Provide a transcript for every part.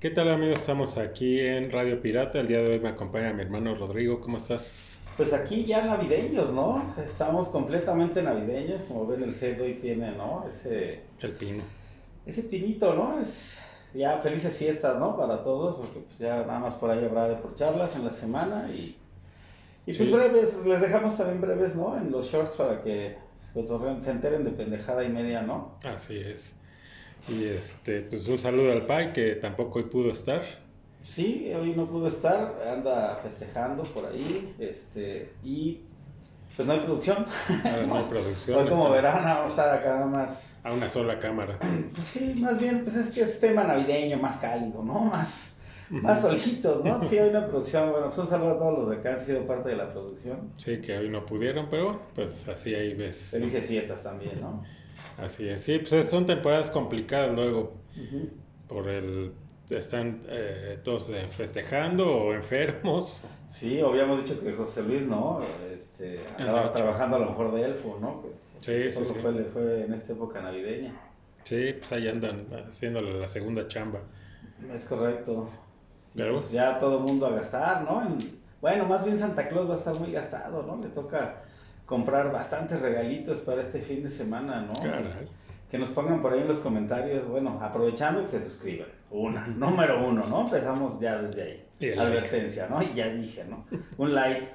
¿Qué tal amigos? Estamos aquí en Radio Pirata. El día de hoy me acompaña mi hermano Rodrigo. ¿Cómo estás? Pues aquí ya navideños, ¿no? Estamos completamente navideños. Como ven el set hoy tiene, ¿no? Ese... El pino. Ese pinito, ¿no? Es ya felices fiestas, ¿no? Para todos, porque pues ya nada más por ahí habrá de por charlas en la semana y... Y pues breves, les dejamos también breves, ¿no? En los shorts para que pues, se enteren de pendejada y media, ¿no? Así es. Y este, pues un saludo al Pai que tampoco hoy pudo estar. Sí, hoy no pudo estar, anda festejando por ahí, este, y pues no hay producción. Ahora no hay producción. Hoy como verán vamos a estar acá nada más. A una sola cámara. Pues sí, más bien, pues es que es tema navideño, más cálido, ¿no? Más, más solitos, ¿no? Sí, hay una producción, bueno, pues un saludo a todos los de acá, han sido parte de la producción. Sí, que hoy no pudieron, pero pues así hay veces. ¿no? Felices fiestas también, ¿no? Así es. Sí, pues son temporadas complicadas luego. Por el. Están eh, todos eh, festejando o enfermos. Sí, habíamos dicho que José Luis, ¿no? Este, andaba trabajando a lo mejor de elfo, ¿no? Sí, Eso sí, sí. Fue, le fue en esta época navideña. Sí, pues ahí andan haciéndole la segunda chamba. Es correcto. Y Pero- pues ya todo el mundo a gastar, ¿no? En- bueno, más bien Santa Claus va a estar muy gastado, ¿no? Le toca comprar bastantes regalitos para este fin de semana, ¿no? Caray. Que nos pongan por ahí en los comentarios, bueno, aprovechando que se suscriban. Una, número uno, ¿no? Empezamos ya desde ahí. Y Advertencia, ¿no? Y ya dije, ¿no? Un like,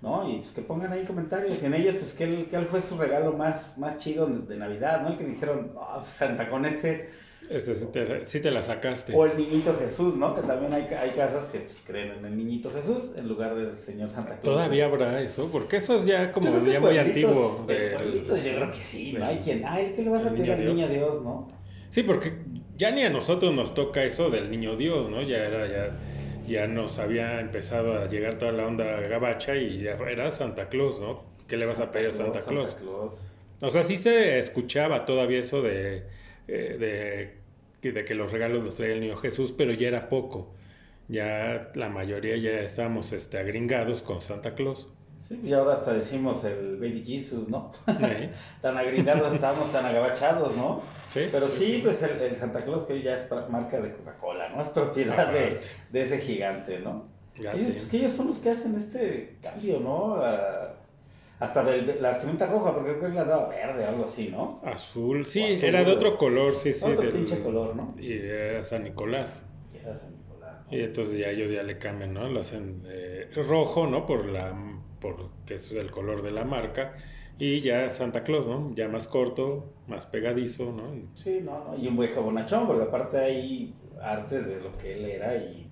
¿no? Y pues que pongan ahí comentarios. Y en ellos, pues, ¿qué, qué fue su regalo más, más chido de Navidad, ¿no? El que dijeron, "Ah, pues, Santa con este Este sí te, sí te la sacaste. o el niñito Jesús, ¿no? Que también hay, hay casas que pues, creen en el niñito Jesús en lugar del señor Santa Claus. Todavía habrá eso, porque eso es ya como ya muy antiguo. de del- pueblitos yo creo que sí, ¿no? Hay quien, ay, ¿qué le vas a pedir al niño. Dios, no? Sí, porque ya ni a nosotros nos toca eso del niño Dios, ¿no? Ya era, ya, ya nos había empezado a llegar toda la onda gabacha y ya era Santa Claus, ¿no? ¿Qué le vas a pedir a Santa Claus? Santa Claus. O sea, sí se escuchaba todavía eso de, eh, de, que- de que los regalos los traía el niño Jesús, pero ya era poco. Ya la mayoría ya estábamos este, agringados con Santa Claus. Sí, y ahora hasta decimos el Baby Jesus, ¿no? tan agringados estamos, tan agabachados, ¿no? Sí, Pero sí, pues el, el Santa Claus que hoy ya es marca de Coca-Cola, ¿no? Es propiedad de, de ese gigante, ¿no? Ya Ellos, pues, que ellos son los que hacen este cambio, ¿no? A- hasta la vestimenta roja, porque creo que es la daba verde o algo así, ¿no? Azul, sí, Azul. era de otro color, sí, sí. Otro del- pinche color, ¿no? Y era San Nicolás. Y era San Nicolás, ¿no? Y entonces ya ellos ya le cambian, ¿no? Lo hacen eh, rojo, ¿no? Por la por que es el color de la marca. Y ya Santa Claus, ¿no? Ya más corto, más pegadizo, ¿no? Sí, no, no, y un viejo bonachón, porque aparte hay artes de lo que él era y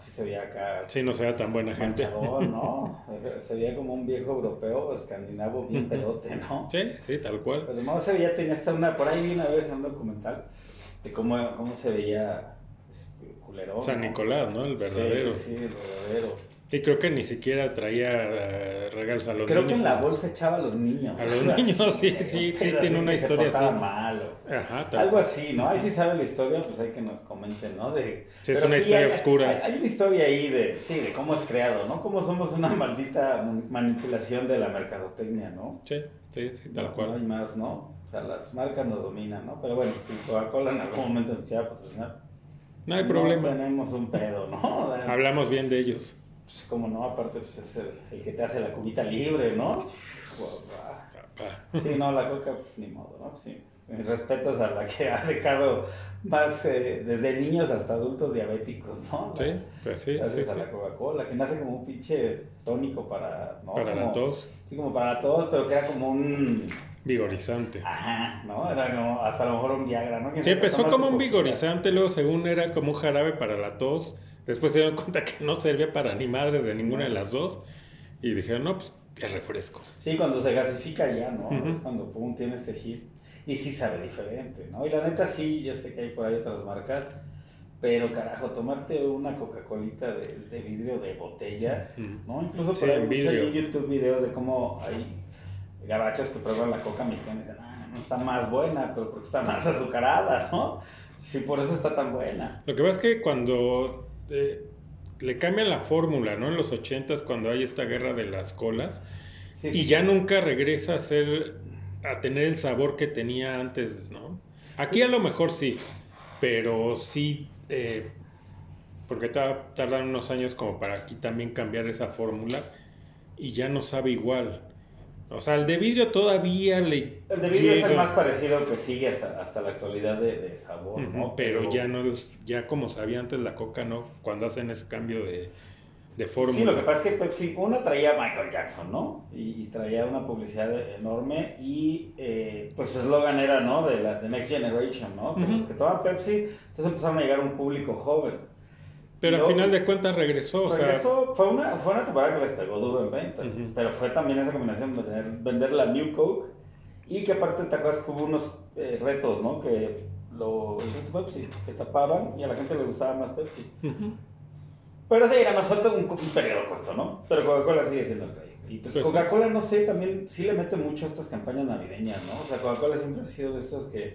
sí se veía acá Sí, no sea tan buena gente. ¿no? Se veía como un viejo europeo, escandinavo, bien pedote, ¿no? Sí, sí, tal cual. Pero no se veía, tenía hasta una, por ahí vi una vez en un documental de cómo, cómo se veía pues, culerón. San. Nicolás, ¿no? El verdadero. Sí, sí, sí, el verdadero. Y creo que ni siquiera traía eh, regalos a los Creo niños. que en la bolsa echaba a los niños. A los niños, sí, sí, sí, tiene una historia así. mal Ajá, Algo así, ¿no? Ahí sí saben la historia, pues hay que nos comenten, ¿no? De, Sí, es una historia hay- oscura. Hay, hay una historia ahí de, sí, de cómo es creado, ¿no? Cómo somos una maldita manipulación de la mercadotecnia, ¿no? Sí, sí, sí, tal No, cual. No hay más, ¿no? O sea, las marcas nos dominan, ¿no? Pero bueno, si Coca-Cola en algún momento nos quiera patrocinar. No hay problema. tenemos un pedo, ¿no? Hablamos bien de ellos. Pues, como no, aparte, pues es el, el que te hace la cubita libre, ¿no? Sí, no, la coca, pues ni modo, ¿no? Sí. Mis respetos a la que ha dejado más eh, desde niños hasta adultos diabéticos, ¿no? Sí, pues sí, sí, Gracias a sí. la Coca-Cola, que nace como un pinche tónico para. ¿no? Para la tos, Sí, como para todos, pero que era como un. vigorizante. Ajá, ¿no? Era como hasta a lo mejor un Viagra, ¿no? ¿Quién Sí, empezó como un vigorizante, luego según era como un jarabe para la tos. Después se dieron cuenta que no servía para ni madres de ninguna de las dos. Y dijeron, no, pues es refresco. Sí, cuando se gasifica ya, ¿no? Ujú. Es cuando pum, tiene este hit. Y sí sabe diferente, ¿no? Y la neta sí, yo sé que hay por ahí otras marcas. Pero carajo, tomarte una Coca-Colita de, de vidrio de botella. ¿no? Incluso Sí, por ahí mucho vidrio. en YouTube videos de cómo hay gabachos que prueban la coca mexicana y dicen, ah, no está más buena, pero porque está más azucarada, ¿no? Sí, por eso está tan buena. Lo que pasa es que cuando eh, le cambian la fórmula, ¿no? En los ochentas, cuando hay esta guerra de las colas, Sí, y sí. ya nunca regresa a ser, a tener el sabor que tenía antes, ¿no? Aquí a lo mejor sí, pero sí, eh, porque ta- tardan unos años como para aquí también cambiar esa fórmula y ya no sabe igual. O sea, el de vidrio todavía le El de vidrio es el más parecido que sigue hasta, hasta la actualidad de, de sabor, ¿no? pero ya no es, ya como sabía antes la coca, ¿no? Cuando hacen ese cambio de, de fórmula. Sí, lo que pasa es que Pepsi, una traía a Michael Jackson, ¿no? Y, y traía una publicidad enorme y eh, pues su eslogan era, ¿no? De la de Next Generation, ¿no? Que Ujú. Los que toman Pepsi, entonces empezaron a llegar a un público joven. Pero al final de cuentas regresó, o sea, Regresó, fue, una, fue una temporada que les pegó duro en ventas, Ujú. pero fue también esa combinación de tener- vender la New Coke y que aparte te acuerdas que hubo unos eh, retos, ¿no? Que lo Pepsi, que tapaban y a la gente le gustaba más Pepsi. ujú. Pero sí, nada más falta un, periodo corto, ¿no? Pero Coca-Cola sigue siendo el rey. Y pues, Pues. Coca-Cola, no sé, también sí le mete mucho a estas campañas navideñas, ¿no? O sea, Coca-Cola siempre ha sido de estos que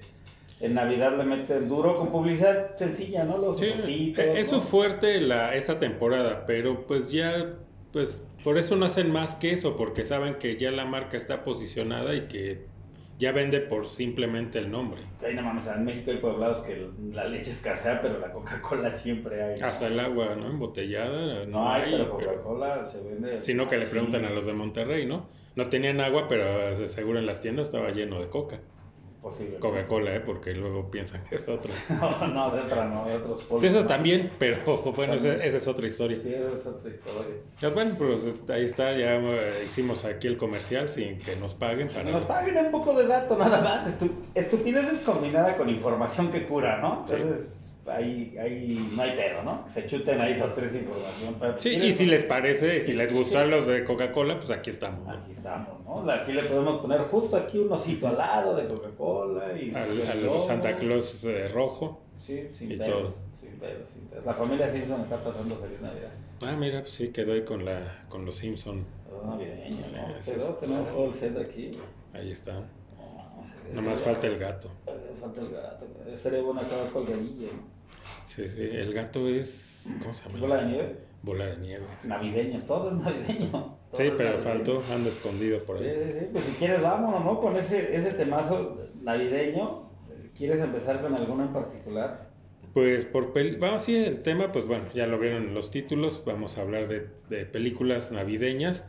en Navidad le meten duro con publicidad sencilla, ¿no? Los Sí, ositos, e- es fuerte la, esta temporada, pero pues ya, pues por eso no hacen más que eso, porque saben que ya la marca está posicionada y que ya vende por simplemente el nombre. Que hay, no mames, en México hay pueblados que la leche escasea, pero la Coca-Cola siempre hay. ¿no? Hasta el agua, ¿no? Embotellada, No hay, pero pero- Coca-Cola se vende. Sino que le Sí. preguntan a los de Monterrey, ¿no? No tenían agua, pero de seguro en las tiendas estaba lleno de coca. Posible. Coca-Cola, ¿eh? Porque luego piensan que es otra. No, no, de otra, no, de otros De polvos, esas ¿no? también, pero bueno, esa, esa es otra historia. Sí, esa es otra historia. Pues bueno, pues ahí está, ya eh, hicimos aquí el comercial sin que nos paguen. Para... nos paguen un poco de dato, nada más. Estu estupideces combinada con información que cura, ¿no? Sí. Ahí, ahí no hay pedo, ¿no? Se chuten ahí dos, tres información. Pero, Sí, ¿quieres- y si les parece, si les gustan sí. los de Coca-Cola, pues aquí estamos. ¿no? Aquí estamos, ¿no? Aquí le podemos poner justo aquí un osito al lado de Coca-Cola y... Al. Santa Claus eh, rojo. Sí, sin y pedos, todo. sin pedos, sin pedos. La familia Simpson está pasando feliz Navidad. Ah, mira, pues sí, quedó ahí con, la, con los Simpson. Todo navideño, ¿no? Eh, Pero es- tenemos todo el set aquí. Ahí están. No, falta el gato. Eh, Falta el gato. Estaría bueno acabar colgadilla, ¿no? Sí, sí, el gato es... ¿Cómo se llama? Bola de nieve. Bola de nieve. Navideño, todo es navideño. Todo Sí, es pero navideño. faltó, anda escondido por Sí, ahí. sí, sí. Pues si quieres, vámonos, ¿no? Con ese, ese temazo navideño. ¿Quieres empezar con alguno en particular? Pues por peli- vamos sí el tema, pues bueno, ya lo vieron en los títulos, vamos a hablar de, de películas navideñas,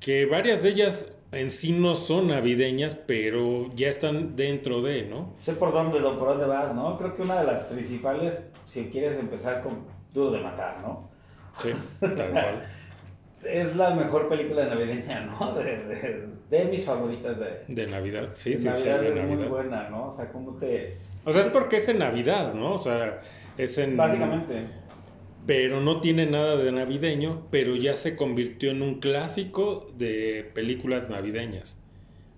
que varias de ellas en sí no son navideñas, pero ya están dentro de, ¿no? Sé por dónde, por dónde vas, ¿no? Creo que una de las principales, si quieres empezar con Duro de Matar, ¿no? Sí, tal cual. Es la mejor película navideña, ¿no? De, de, de mis favoritas de, De Navidad, sí, de sí, sí, Navidad. de es muy Navidad. buena, ¿no? O sea, cómo te... O sea, es porque es en Navidad, ¿no? O sea, es en... Básicamente. Pero no tiene nada de navideño, pero ya se convirtió en un clásico de películas navideñas,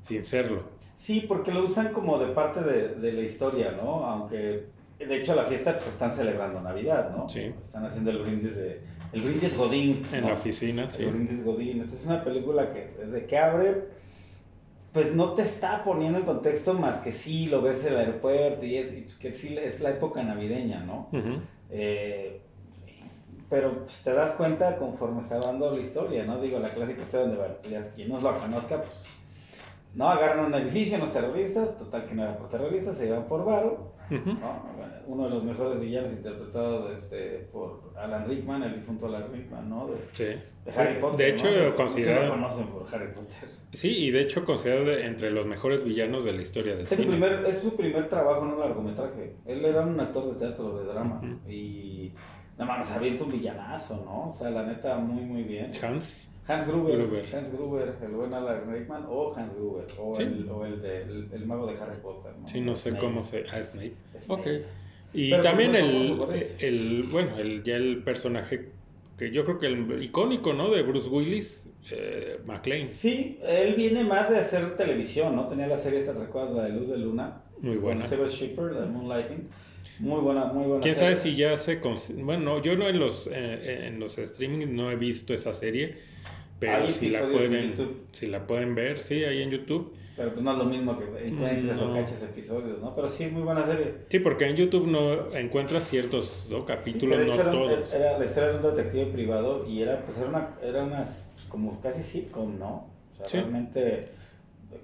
sin serlo. Sí, porque lo usan como de parte de, de la historia, ¿no? Aunque, de hecho, la fiesta pues están celebrando Navidad, ¿no? Sí. Están haciendo el brindis de... El brindis Godín. En ¿no? la oficina, sí. El brindis Godín. Entonces es una película que desde que abre, pues no te está poniendo en contexto más que sí, lo ves en el aeropuerto y es que sí es la época navideña, ¿no? Ujú. Eh, pero pues, te das cuenta conforme se va dando la historia, ¿no? Digo, la clásica historia donde, ya quien no lo conozca, pues, no agarran un edificio unos terroristas, total que no era por terroristas, se llevan por varo. ¿no? Uno de los mejores villanos interpretado este, por Alan Rickman, el difunto Alan Rickman, ¿no? De, Sí. de Sí, Harry Potter. de hecho, ¿no? Muchos lo considerado, conocen por Harry Potter. sí, y de hecho considerado de- entre los mejores villanos de la historia del Es su, cine. primer, es su primer trabajo en un largometraje. Él era un actor de teatro, de drama. Y nada más, avienta un villanazo, ¿no? O sea, la neta, muy, muy bien. Hans, Hans Gruber, Gruber. Hans Gruber, el buen Alan Rickman, o Hans Gruber, o, Sí. el, o el, de, el, el mago de Harry Potter. ¿no? sí, no sé Snape. cómo se... Ah, Snape. Snape. Ok. Y Pero, también pues, muy el, el, bueno, el, ya el personaje que yo creo que el icónico, ¿no? De Bruce Willis, eh, McLean. Sí, él viene más de hacer televisión, ¿no? Tenía la serie esta, ¿recuerdas? La de Luz de Luna. Muy buena. Con Seba Shipper, la de Moonlighting. Muy buena, muy buena ¿Quién serie. sabe si ya se... Bueno, no, yo no en los, eh, en los streaming no he visto esa serie, pero si la, pueden, si la pueden ver, sí, ahí en YouTube. Pero pues no es lo mismo que encuentres No. o caches episodios, ¿no? Pero sí, muy buena serie. Sí, porque en YouTube no encuentras ciertos ¿no? capítulos, Sí, no era, todos. Era, la historia de un detective privado y era, pues, era una, era unas, como casi sitcom, ¿no? O sea, Sí. realmente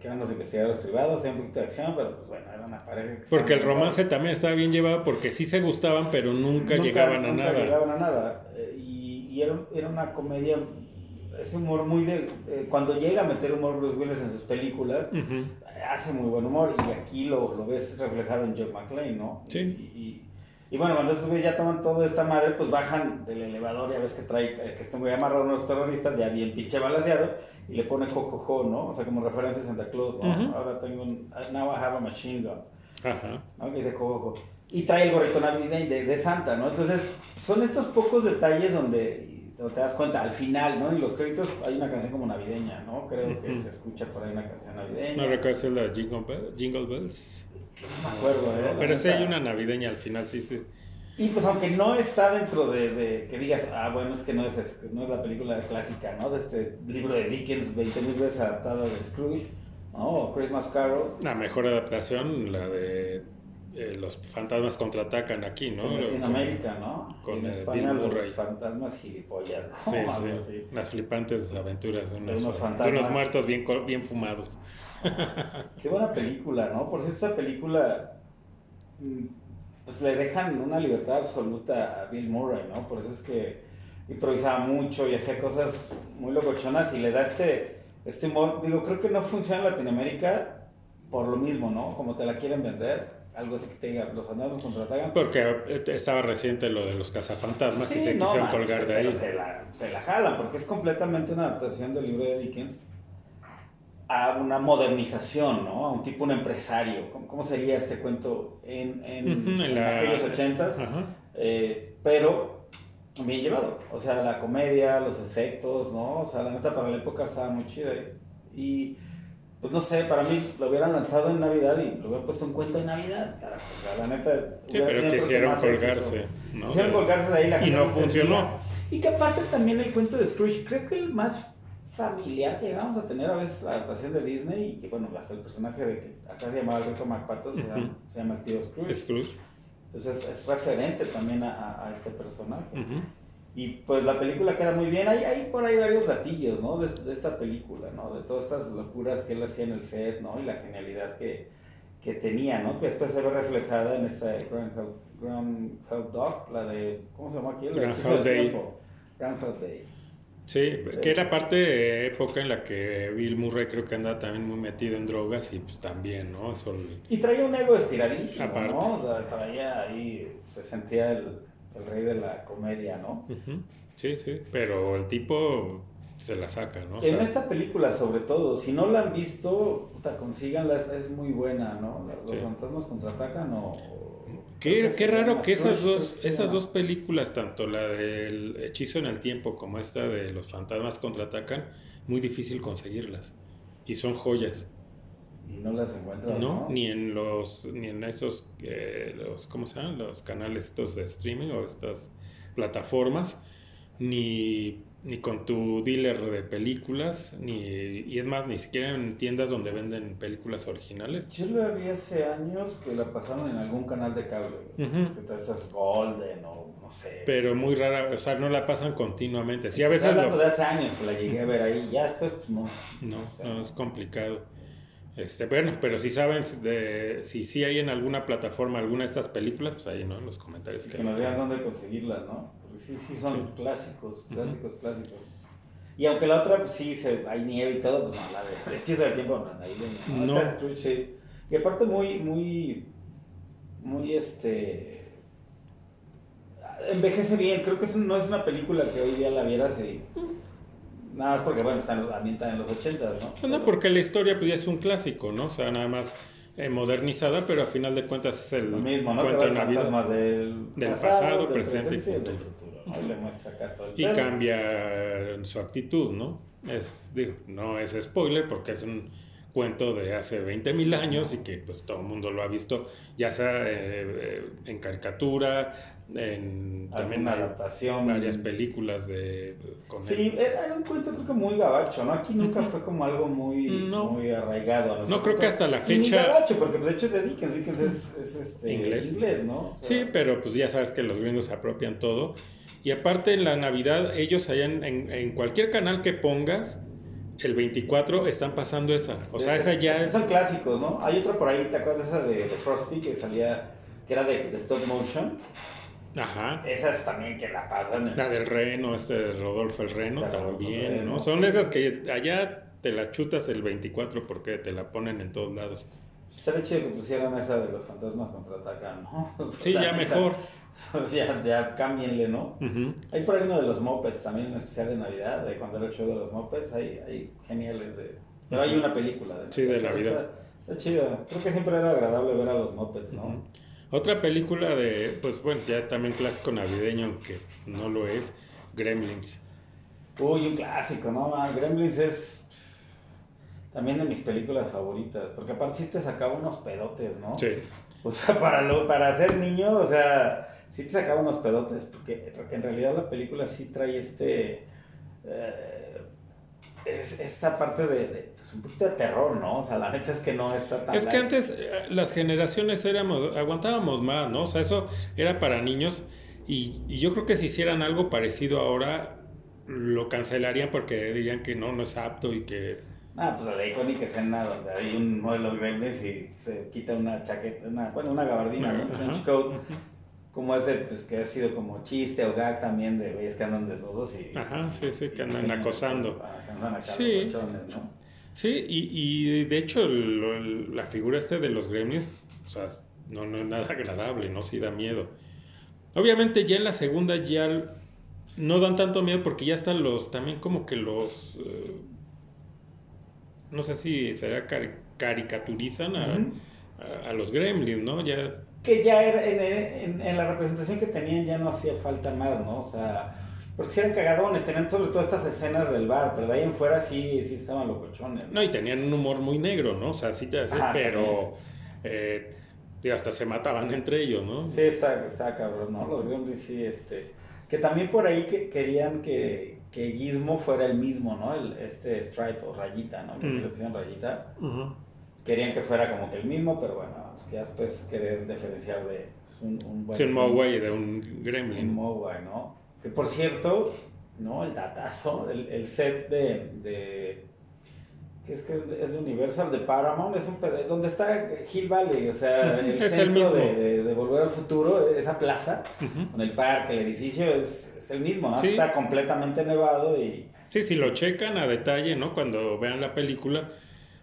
que eran los investigadores privados, tenía un poquito de acción, pero pues bueno, era una pareja que Porque el romance también estaba bien llevado porque sí se gustaban, pero nunca, llegaban a nunca nada. llegaban a nada. Eh, Y, y era, era una comedia, ese humor muy de... eh, cuando llega a meter humor Bruce Willis en sus películas, Ujú. hace muy buen humor y aquí lo, lo ves reflejado en John McClane, ¿no? Sí. Y, y- y bueno, cuando estos güeyes ya toman toda esta madre, pues bajan del elevador, ya ves que trae, que este güey amarra a unos terroristas, ya bien pinche balaseado, y le pone jojojo, ¿no? O sea, como referencia a Santa Claus, ¿no? Ahora tengo un, now I have a machine gun. Ajá. ¿no? Que dice jojojo. Y trae el gorrito navideño de, de Santa, ¿no? Entonces, son estos pocos detalles donde, donde te das cuenta, al final, ¿no? En los créditos hay una canción como navideña, ¿no? Creo que se escucha por ahí una canción navideña. ¿No recuerdas el de Jingle, Bell- Jingle Bells? No me acuerdo, ¿eh? Pero sí hay una navideña al final, sí, sí. Y pues aunque no está dentro de, de que digas, ah, bueno, es que no es, no es la película clásica, ¿no? De este libro de Dickens, 20 mil veces adaptado de Scrooge, ¿no? O Christmas Carol, La mejor adaptación, la de eh, Los fantasmas contraatacan aquí, ¿no? en Latinoamérica, ¿no? con, en eh, España Bill los fantasmas gilipollas, ¿no? Sí, sí. así. Las flipantes aventuras de unos, De unos de fantasmas. unos muertos bien, bien fumados. Qué buena película, ¿no? Por cierto, esta película, mm, pues le dejan una libertad absoluta a Bill Murray, ¿no? Por eso es que improvisaba mucho y hacía cosas muy locochonas y le da este, este humor. Digo, creo que no funciona en Latinoamérica por lo mismo, ¿no? Como te la quieren vender. Algo así que te diga, los fantasmas contraatacan. Porque eh, estaba reciente lo de los cazafantasmas y se no, quisieron man, colgar se- de ahí. Se la, se la jalan, porque es completamente una adaptación del libro de Dickens a una modernización, ¿no? A un tipo, un empresario. ¿Cómo, cómo sería este cuento en, en, en en la- aquellos ochentas? Eh, pero bien llevado. O sea, la comedia, los efectos, ¿no? O sea, la neta para la época estaba muy chida. Y, pues no sé, para mí lo hubieran lanzado en Navidad y lo hubieran puesto un cuento de Navidad, carajo. O sea, la neta. Sí, pero quisieron colgarse. Quisieron colgarse de ahí la y no entendía. funcionó. Y que aparte también el cuento de Scrooge, creo que el más familiar que llegamos a tener a veces la adaptación de Disney y que bueno, hasta el personaje de que acá se llamaba Alberto MacPato se, se llama el tío Scrooge. Scrooge. Entonces es referente también a, a- este personaje. Y pues la película queda muy bien. Hay, hay por ahí varios gatillos, ¿no? De, de esta película, ¿no? De todas estas locuras que él hacía en el set, ¿no? Y la genialidad que, que tenía, ¿no? Que después se ve reflejada en esta Groundhog, Groundhog Dog, la de, ¿cómo se llama aquí? El Groundhog Day. tiempo. Groundhog Day. Sí, que era parte de época en la que Bill Murray creo que andaba también muy metido en drogas y pues también, ¿no? Eso Y traía un ego estiradísimo, Aparte. ¿no? O sea, traía ahí, se sentía el, el rey de la comedia, ¿no? Sí, sí, pero el tipo se la saca, ¿no? O En esta película, sobre todo, si no la han visto, puta, consíganla, es, muy buena, ¿no? Los Sí. fantasmas contraatacan o... Qué, qué raro que esas dos, esas dos películas, tanto la del Hechizo en el Tiempo como esta de Los Fantasmas Contraatacan, muy difícil conseguirlas. Y son joyas. Y no las encuentras, No, ¿no? ni en los, ni en esos, eh, los, ¿cómo se llaman? Los canales estos de streaming o estas plataformas, ni, ni con tu dealer de películas, ni, y es más, ni siquiera en tiendas donde venden películas originales. Yo la vi hace años que la pasaron en algún canal de cable. Ujú. Que tal, Estas Golden o no sé. Pero muy rara, o sea, no la pasan continuamente. Sí, a veces hablando lo- de hace años que la llegué a ver ahí. Ya después, pues no. No, O sea, no, es complicado. Este, bueno, pero si saben de, si sí hay en alguna plataforma alguna de estas películas, pues ahí, ¿no? En los comentarios. Sí, que que nos digan dónde conseguirlas, ¿no? Porque sí, sí son Sí. clásicos, clásicos, clásicos. Y aunque la otra, pues sí, se, hay nieve y todo, pues no, la de hechizo del tiempo, no, navideña, ¿no? No. Esta Scrooge, sí. Y aparte muy, muy, muy, este... Envejece bien, creo que es un- no es una película que hoy día la vieras y... Nada más porque, bueno, está en los, ambientada en los 80, ¿no? Pues no, porque la historia pues, ya es un clásico, ¿no? O sea, nada más eh, modernizada, pero a final de cuentas es el Lo mismo, ¿no? Que cuento el Navidad. fantasma del, Del pasado, presente y futuro. futuro, ¿no? Y cambia su actitud, ¿no? Es, digo, no es spoiler porque es un cuento de hace 20 mil años y que pues todo el mundo lo ha visto, ya sea eh, eh, en caricatura, en también adaptación. varias películas de con Sí, él. era un cuento creo que muy gabacho, ¿no? Aquí nunca fue como algo muy, No. muy arraigado. No, creo que hasta la Y fecha- gabacho, porque pues, de hecho es de Dickens, Dickens es, es este, Inglés. ¿no? O sea, Sí, pero pues ya sabes que los gringos se apropian todo. Y aparte en la Navidad, ellos allá en, en- en cualquier canal que pongas, el 24 están pasando esa. O sea, esa ya es... son clásicos, ¿no? Hay otra por ahí, ¿te acuerdas de esa de, de Frosty que salía, que era de, de stop motion? Ajá. Esas también que la pasan. en- La del Reno, este de Rodolfo el Reno La también, Reno, ¿no? Son sí. esas que allá te las chutas el 24 porque te la ponen en todos lados. Estaría chido que pusieran esa de los fantasmas contraatacan, ¿no? Sí, La ya mejor. Ya, ya cámbienle, ¿no? Hay por ahí uno de los Muppets también, un especial de Navidad, de cuando era el show de los Muppets, hay, hay geniales de... Pero hay una película de Sí, de Navidad. Está, está chido. Creo que siempre era agradable ver a los Muppets, ¿no? Otra película de, pues bueno, ya también clásico navideño, aunque no lo es, Gremlins. Uy, un clásico, ¿no? man? Gremlins es también de mis películas favoritas, porque aparte sí te sacaba unos pedotes, ¿no? Sí. O sea, para, lo, para ser niño, o sea, sí te sacaba unos pedotes, porque en realidad la película sí trae este... eh, es, esta parte de, de, pues, un poquito de terror, ¿no? O sea, la neta es que no está tan... Es que antes eh, las generaciones éramos, aguantábamos más, ¿no? O sea, eso era para niños y, y yo creo que si hicieran algo parecido ahora lo cancelarían porque dirían que no, no es apto y que... Ah, pues la icónica escena donde hay un- uno de los gremlins y se quita una chaqueta, una, bueno, una gabardina, ¿no? Un coat, como ese, pues que ha sido como chiste o gag también de güeyes que andan desnudos y... Ajá, sí, sí, que andan acosando. ah, que andan acá Sí. locochones, ¿no? Sí, y, y de hecho lo- la figura este de los gremlins, o sea, no, no es nada agradable, ¿no? Sí da miedo. Obviamente ya en la segunda ya no dan tanto miedo porque ya están los, también como que los, eh, no sé si será cari- caricaturizan a, a- a los gremlins, ¿no? Ya, Que ya era, en, en- en la representación que tenían ya no hacía falta más, ¿no? O sea, porque si eran cagadones, tenían sobre todo estas escenas del bar, pero de ahí en fuera sí, sí estaban locochones. no, y tenían un humor muy negro, ¿no? O sea, sí te hace, Ajá, pero, eh, digo, hasta se mataban entre ellos, ¿no? Sí, está, está cabrón, ¿no? Los Gremlins sí, este... Que también por ahí que querían que, que Gizmo fuera el mismo, ¿no? El, este Stripe o Rayita, ¿no? Que Mm. le pusieron Rayita. Ujú. Querían que fuera como que el mismo, pero bueno, pues ya después querer diferenciar de pues, un, un buen... Sí, un Mogwai de un Un gremlin. Mogwai, ¿no? Que por cierto, ¿no? El datazo, el, el set de... de que es que es de Universal, de Paramount, es un donde está Hill Valley, o sea, el Es centro de, de- de Volver al Futuro, esa plaza, Ujú. con el parque, el edificio, es, es el mismo, ¿no? Sí. Está completamente nevado y... Sí, si lo checan a detalle, ¿no? Cuando vean la película,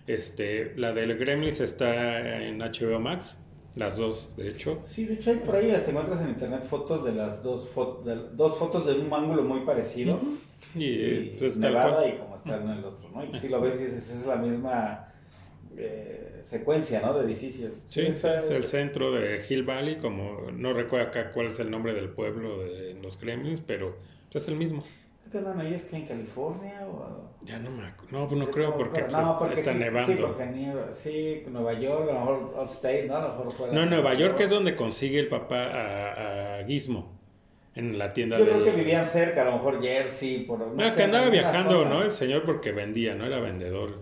este, la del Gremlins está en HBO Max, las dos, de hecho. Sí, de hecho hay por ahí, hasta encuentras en internet fotos de las dos, fo- de, dos fotos de un ángulo muy parecido. Y, y pues, Nevada y como está en el otro, ¿no? Y si lo ves y dices, es la misma eh, secuencia, ¿no? De edificios. Sí, está- es el centro de Hill Valley, como no recuerdo acá cuál es el nombre del pueblo de los Gremlins, pero es el mismo. ¿Qué andan ahí? ¿Es que en California o...? Ya no me acu- No, no creo porque, pues, no, está- porque está sí, nevando. Sí, porque nieva. Sí, Nueva York, a lo mejor upstate, ¿no? A lo mejor fuera No, Nueva York es donde consigue el papá a, a Gizmo, en la tienda Yo creo que vivían cerca, a lo mejor Jersey, por... No sé, que andaba viajando, zona. ¿no? El señor porque vendía, no era vendedor.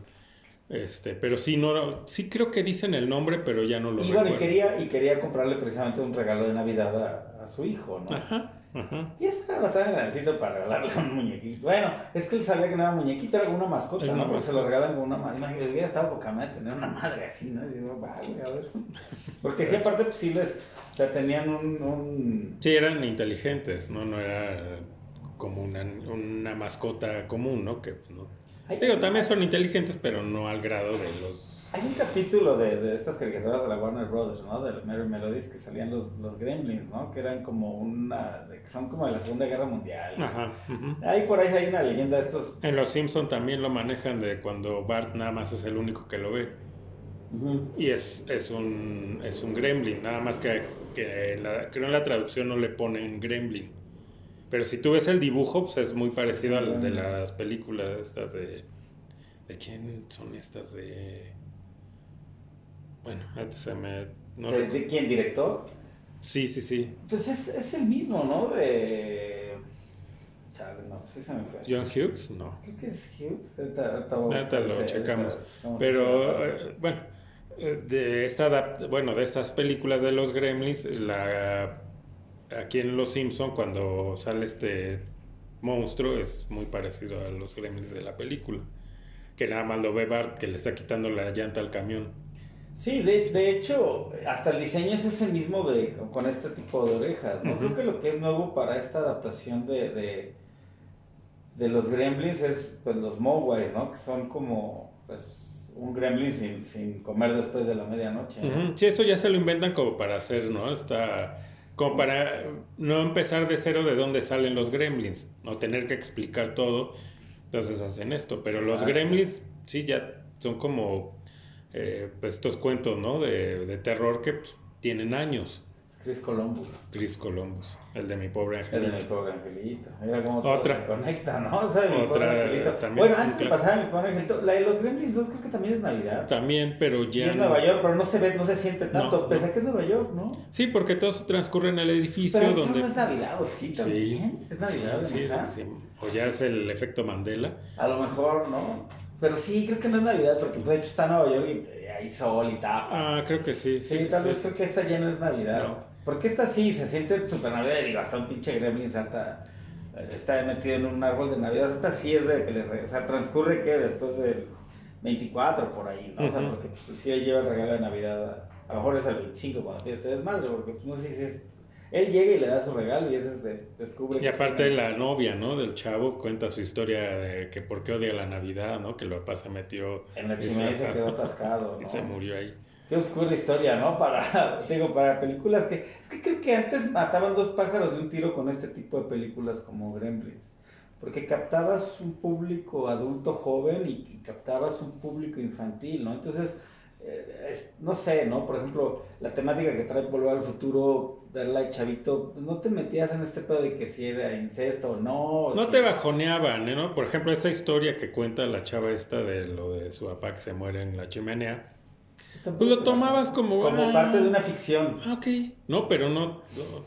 Este, pero sí, no, sí creo que dicen el nombre, pero ya no lo Y bueno, y recuerdo. quería, y quería comprarle precisamente un regalo de Navidad a, a su hijo, ¿no? Ajá, ajá. Y estaba bastante grandecito para regalarle un muñequito. Bueno, es que él sabía que no era muñequito, era una mascota, ¿no? una Porque se lo regalan como una madre. Imagínate, hubiera estado poca madre tener una madre así, ¿no? Y digo, vale, a ver. Porque sí, aparte, pues sí les. O sea, tenían un. un... Sí, eran inteligentes, ¿no? No era como una, una mascota común, ¿no? Que, pues, no. Digo, también son inteligentes, pero no al grado de los... Hay un capítulo de, de estas caricaturas de la Warner Brothers, ¿no? De Merry Melodies que salían los, los Gremlins, ¿no? Que eran como una. que son como de la Segunda Guerra Mundial. Ajá. ujú. Ahí por ahí hay una leyenda de estos. En Los Simpson también lo manejan de cuando Bart nada más es el único que lo ve. Y es, es, un, es un gremlin, nada más que, que la, creo en la traducción no le ponen gremlin. Pero si tú ves el dibujo, pues es muy parecido al de las películas estas de... ¿De quién son estas? De... Bueno, ahorita se me... No ¿De, quién? ¿Director? sí, sí, sí. Pues es, es el mismo, ¿no? De. Chale, no, sí se me fue. John Hughes, no. Creo que es Hughes. Ahorita, ahorita Ahorita lo checamos. Pero, eh, bueno, eh, de esta bueno, de estas películas de los Gremlins, la aquí en Los Simpson cuando sale este monstruo es muy parecido a los Gremlins de la película. que nada más lo ve Bart que le está quitando la llanta al camión. Sí, de, de hecho, hasta el diseño es ese mismo de, con este tipo de orejas, ¿no? Creo que lo que es nuevo para esta adaptación de, de, de los gremlins es pues los Mogwais, ¿no? Que son como pues un gremlin sin, sin comer después de la medianoche. Sí, eso ya se lo inventan como para hacer, ¿no? Está como para no empezar de cero de dónde salen los gremlins, o tener que explicar todo. Entonces hacen esto, pero los gremlins sí ya son como eh, pues, estos cuentos, ¿no? De, de terror que pues, tienen años. Es Chris Columbus. Chris Columbus, el de mi pobre El de mi angelito. pobre angelito. Mira cómo todo Otra. se conecta, ¿no? O sea, mi Otra, pobre angelito. también bueno, antes de pasar a mi pobre angelito, la de los Gremlins 2 creo que también es Navidad. También, pero Y ya. es no- Nueva York, pero no se ve, no se siente tanto. No, pese no. a que es Nueva York, ¿no? Sí, porque todo se transcurre en el edificio Pero donde. no es Navidad, ¿o sí? También. Es Navidad, Sí, sí, ¿verdad? sí. O ya es el efecto Mandela. A lo mejor, ¿no? Pero sí, creo que no es Navidad, porque de hecho está Nueva York y eh, hay sol y tapa. Ah, creo que sí. sí, Sí, sí, tal sí. vez creo que esta ya no es Navidad. No. Porque esta sí se siente super Navidad. y Digo, hasta un pinche gremlin salta, eh, está metido en un árbol de Navidad. Esta sí es de que le. O sea, transcurre que después del 24 por ahí, ¿no? O sea, porque pues, sí lleva el regalo de Navidad. A, a lo mejor es el 25 cuando empieza este desmadre, porque pues, no sé si es. Él llega y le da su regalo y ese es de- descubre. Y aparte la novia, ¿no? Del chavo cuenta su historia de que por qué odia la Navidad, ¿no? Que el papá se metió En la chimenea se quedó atascado. y ¿no? se murió ahí. Qué oscura historia, ¿no? Para, digo, para películas que... Es que creo que antes mataban dos pájaros de un tiro con este tipo de películas como Gremlins. Porque captabas un público adulto joven y, y captabas un público infantil, ¿no? Entonces, eh, es- no sé, ¿no? Por ejemplo, la temática que trae Volver al Futuro, verla de chavito, no te metías en este pedo de que si era incesto o no. o No si- te bajoneaban, ¿eh, ¿no? Por ejemplo, esta historia que cuenta la chava esta de lo de su papá que se muere en la chimenea. Pues lo te tomabas como, Como ah. parte de una ficción. Ah, ok. No, pero no... no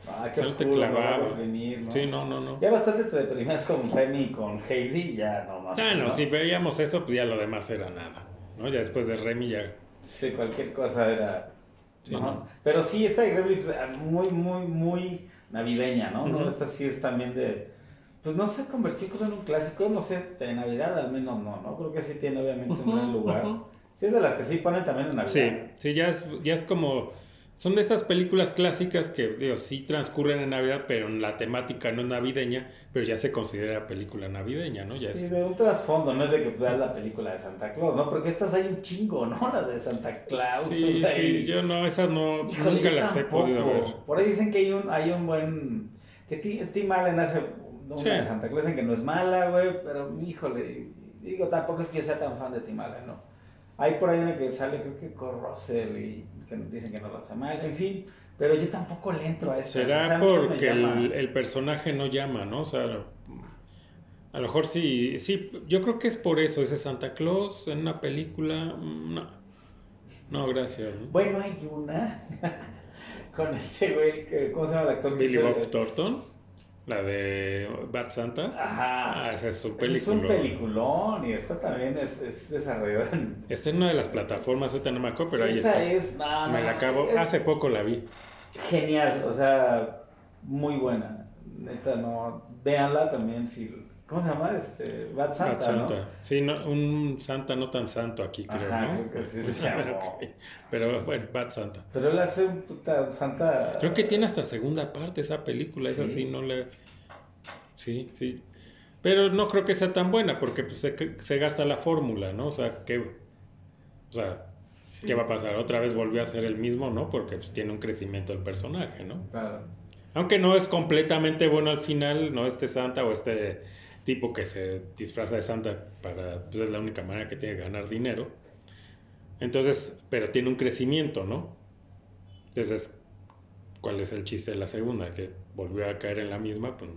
Ah, qué no te oscuro, a clavaba. deprimir, ¿no? Sí, no, no, no. Ya bastante te deprimías con Remy y con Heidi, ya no más. Ah, no, si veíamos eso, pues ya lo demás era nada, ¿no? Ya después de Remy ya... Sí, cualquier cosa era. Sí, ¿no? ¿no? Pero sí, esta de Gremlins pues, muy, muy, muy navideña, ¿no? ¿no? Esta sí es también de. Pues no se convirtió creo, en un clásico, no sé, de Navidad al menos no, ¿no? Creo que sí tiene obviamente un gran lugar. Ujú. Sí, es de las que sí ponen también en Navidad. Sí, sí, ya es, ya es como... Son de esas películas clásicas que, digo, sí transcurren en Navidad, pero la temática no es navideña, pero ya se considera película navideña, ¿no? Ya Sí, es... de un trasfondo, no es de que veas la película de Santa Claus, ¿no? Porque estas hay un chingo, ¿no? La de Santa Claus. Sí, sí, yo no, esas no, Híjole, nunca las he podido ver. Por ahí dicen que hay un, hay un buen. Que Ti- Tim Allen hace una Sí. de Santa Claus en que no es mala, güey, pero híjole, digo, tampoco es que yo sea tan fan de Tim Allen, ¿no? Hay por ahí una que sale, creo que con Russell y que dicen que no lo hace mal, en fin, pero yo tampoco le entro a eso. Será porque el, el personaje no llama, ¿no? O sea, a lo mejor sí, sí, yo creo que es por eso, ese Santa Claus en una película, mm, no, no, gracias. ¿no? Bueno, hay una con este güey, ¿cómo se llama el actor? Billy Bob Thornton, la de Bad Santa, Ajá. ah, esa es su Ese Es un película. peliculón y esta también es, es desarrollada. Está en una de las plataformas, ahorita no me acuerdo, pero ahí Esa está. es... no, me no, la acabo, es- hace poco la vi. genial, o sea, muy buena. Neta, no. Véanla también si. ¿Cómo se llama? Este, Bad Santa, Bad ¿no? Santa. Sí, no, un Santa no tan santo aquí, creo, Ajá, ¿no? creo que sí se llama. Pero bueno, Bad Santa. Pero él hace un puta Santa. Creo que tiene hasta segunda parte esa película, esa Sí. sí no le... Sí, sí. Pero no creo que sea tan buena porque pues, se, se gasta la fórmula, ¿no? O sea, ¿qué, o sea, ¿qué va a pasar? Otra vez volvió a ser el mismo, ¿no? Porque pues, tiene un crecimiento el personaje, ¿no? Claro. Aunque no es completamente bueno al final, ¿no? Este Santa o este tipo que se disfraza de Santa para... Pues es la única manera que tiene de ganar dinero. Entonces, pero tiene un crecimiento, ¿no? Entonces, ¿cuál es el chiste de la segunda? Que volvió a caer en la misma, pues...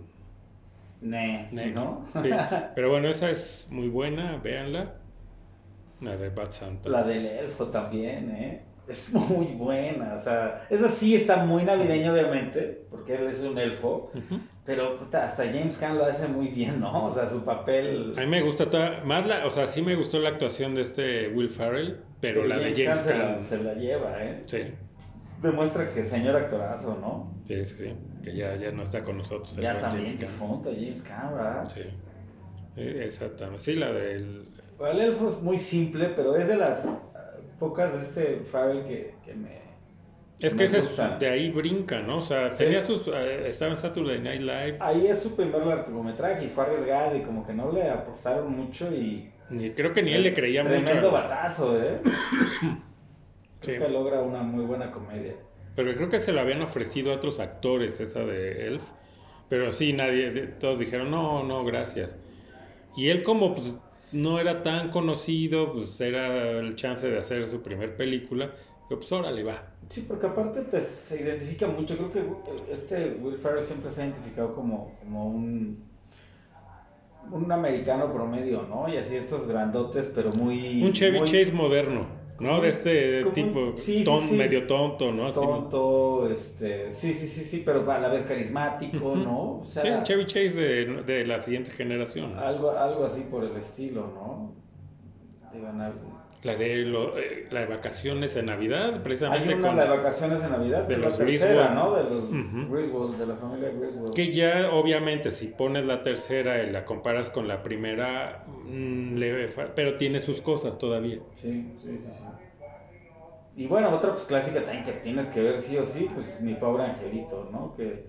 Ne, ne- ¿no? Sí, pero bueno, esa es muy buena, véanla. La de Bad Santa. La del elfo también, ¿eh? Es muy buena, o sea, esa sí está muy navideña, obviamente, porque él es un elfo, Ujú. Pero puta, hasta James Caan lo hace muy bien, ¿no? O sea, su papel. A mí me gusta toda, más la, o sea, sí me gustó la actuación de este Will Ferrell, pero la de James se la, Caan, se la lleva, ¿eh? sí, Demuestra que señor actorazo, ¿no? sí, sí, sí, que ya, ya no está con nosotros. el Ya también James Caan. James Caan, ¿verdad? Sí, Eh, exactamente. Sí, la del El elfo es muy simple, pero es de las uh, pocas de este Farrell que, que me. Es que ese es- de ahí brinca, ¿no? O sea, Sí. tenía sus... eh, estaba en Saturday Night Live Ahí es su primer largometraje y fue arriesgado y como que no le apostaron mucho y. y creo que ni él le creía Tremendo mucho. batazo, ¿eh? Sí. Creo que logra una muy buena comedia. Pero creo que se lo habían ofrecido a otros actores, esa de Elf. Pero sí, nadie, todos dijeron, no, no, gracias. Y él como pues no era tan conocido, pues era el chance de hacer su primer película. Yo, pues órale, va. Sí, porque aparte pues se identifica mucho, creo que eh, este Will Ferrell siempre se ha identificado como, como un un americano promedio, ¿no? Y así estos grandotes, pero muy Un Chevy muy Chase moderno, ¿no? De este un- tipo, sí, sí, ton- sí. medio tonto, ¿no? Así, tonto, este, sí, sí, sí, sí, pero a la vez carismático. ¿no? O sea, sí, el Chevy Chase de, de la siguiente generación. algo algo así por el estilo, ¿no? Digan algo. La de lo- eh, la de vacaciones en Navidad, Hay precisamente una con... de vacaciones en Navidad, de es los la tercera, Griswold. ¿no? De los Ujú. Griswold, de la familia Griswold. Que ya, obviamente, si pones la tercera y la comparas con la primera, mm, le pero tiene sus cosas todavía. Sí, sí, sí, sí. Y bueno, otra pues clásica también que tienes que ver sí o sí, pues mi pobre angelito, ¿no? Que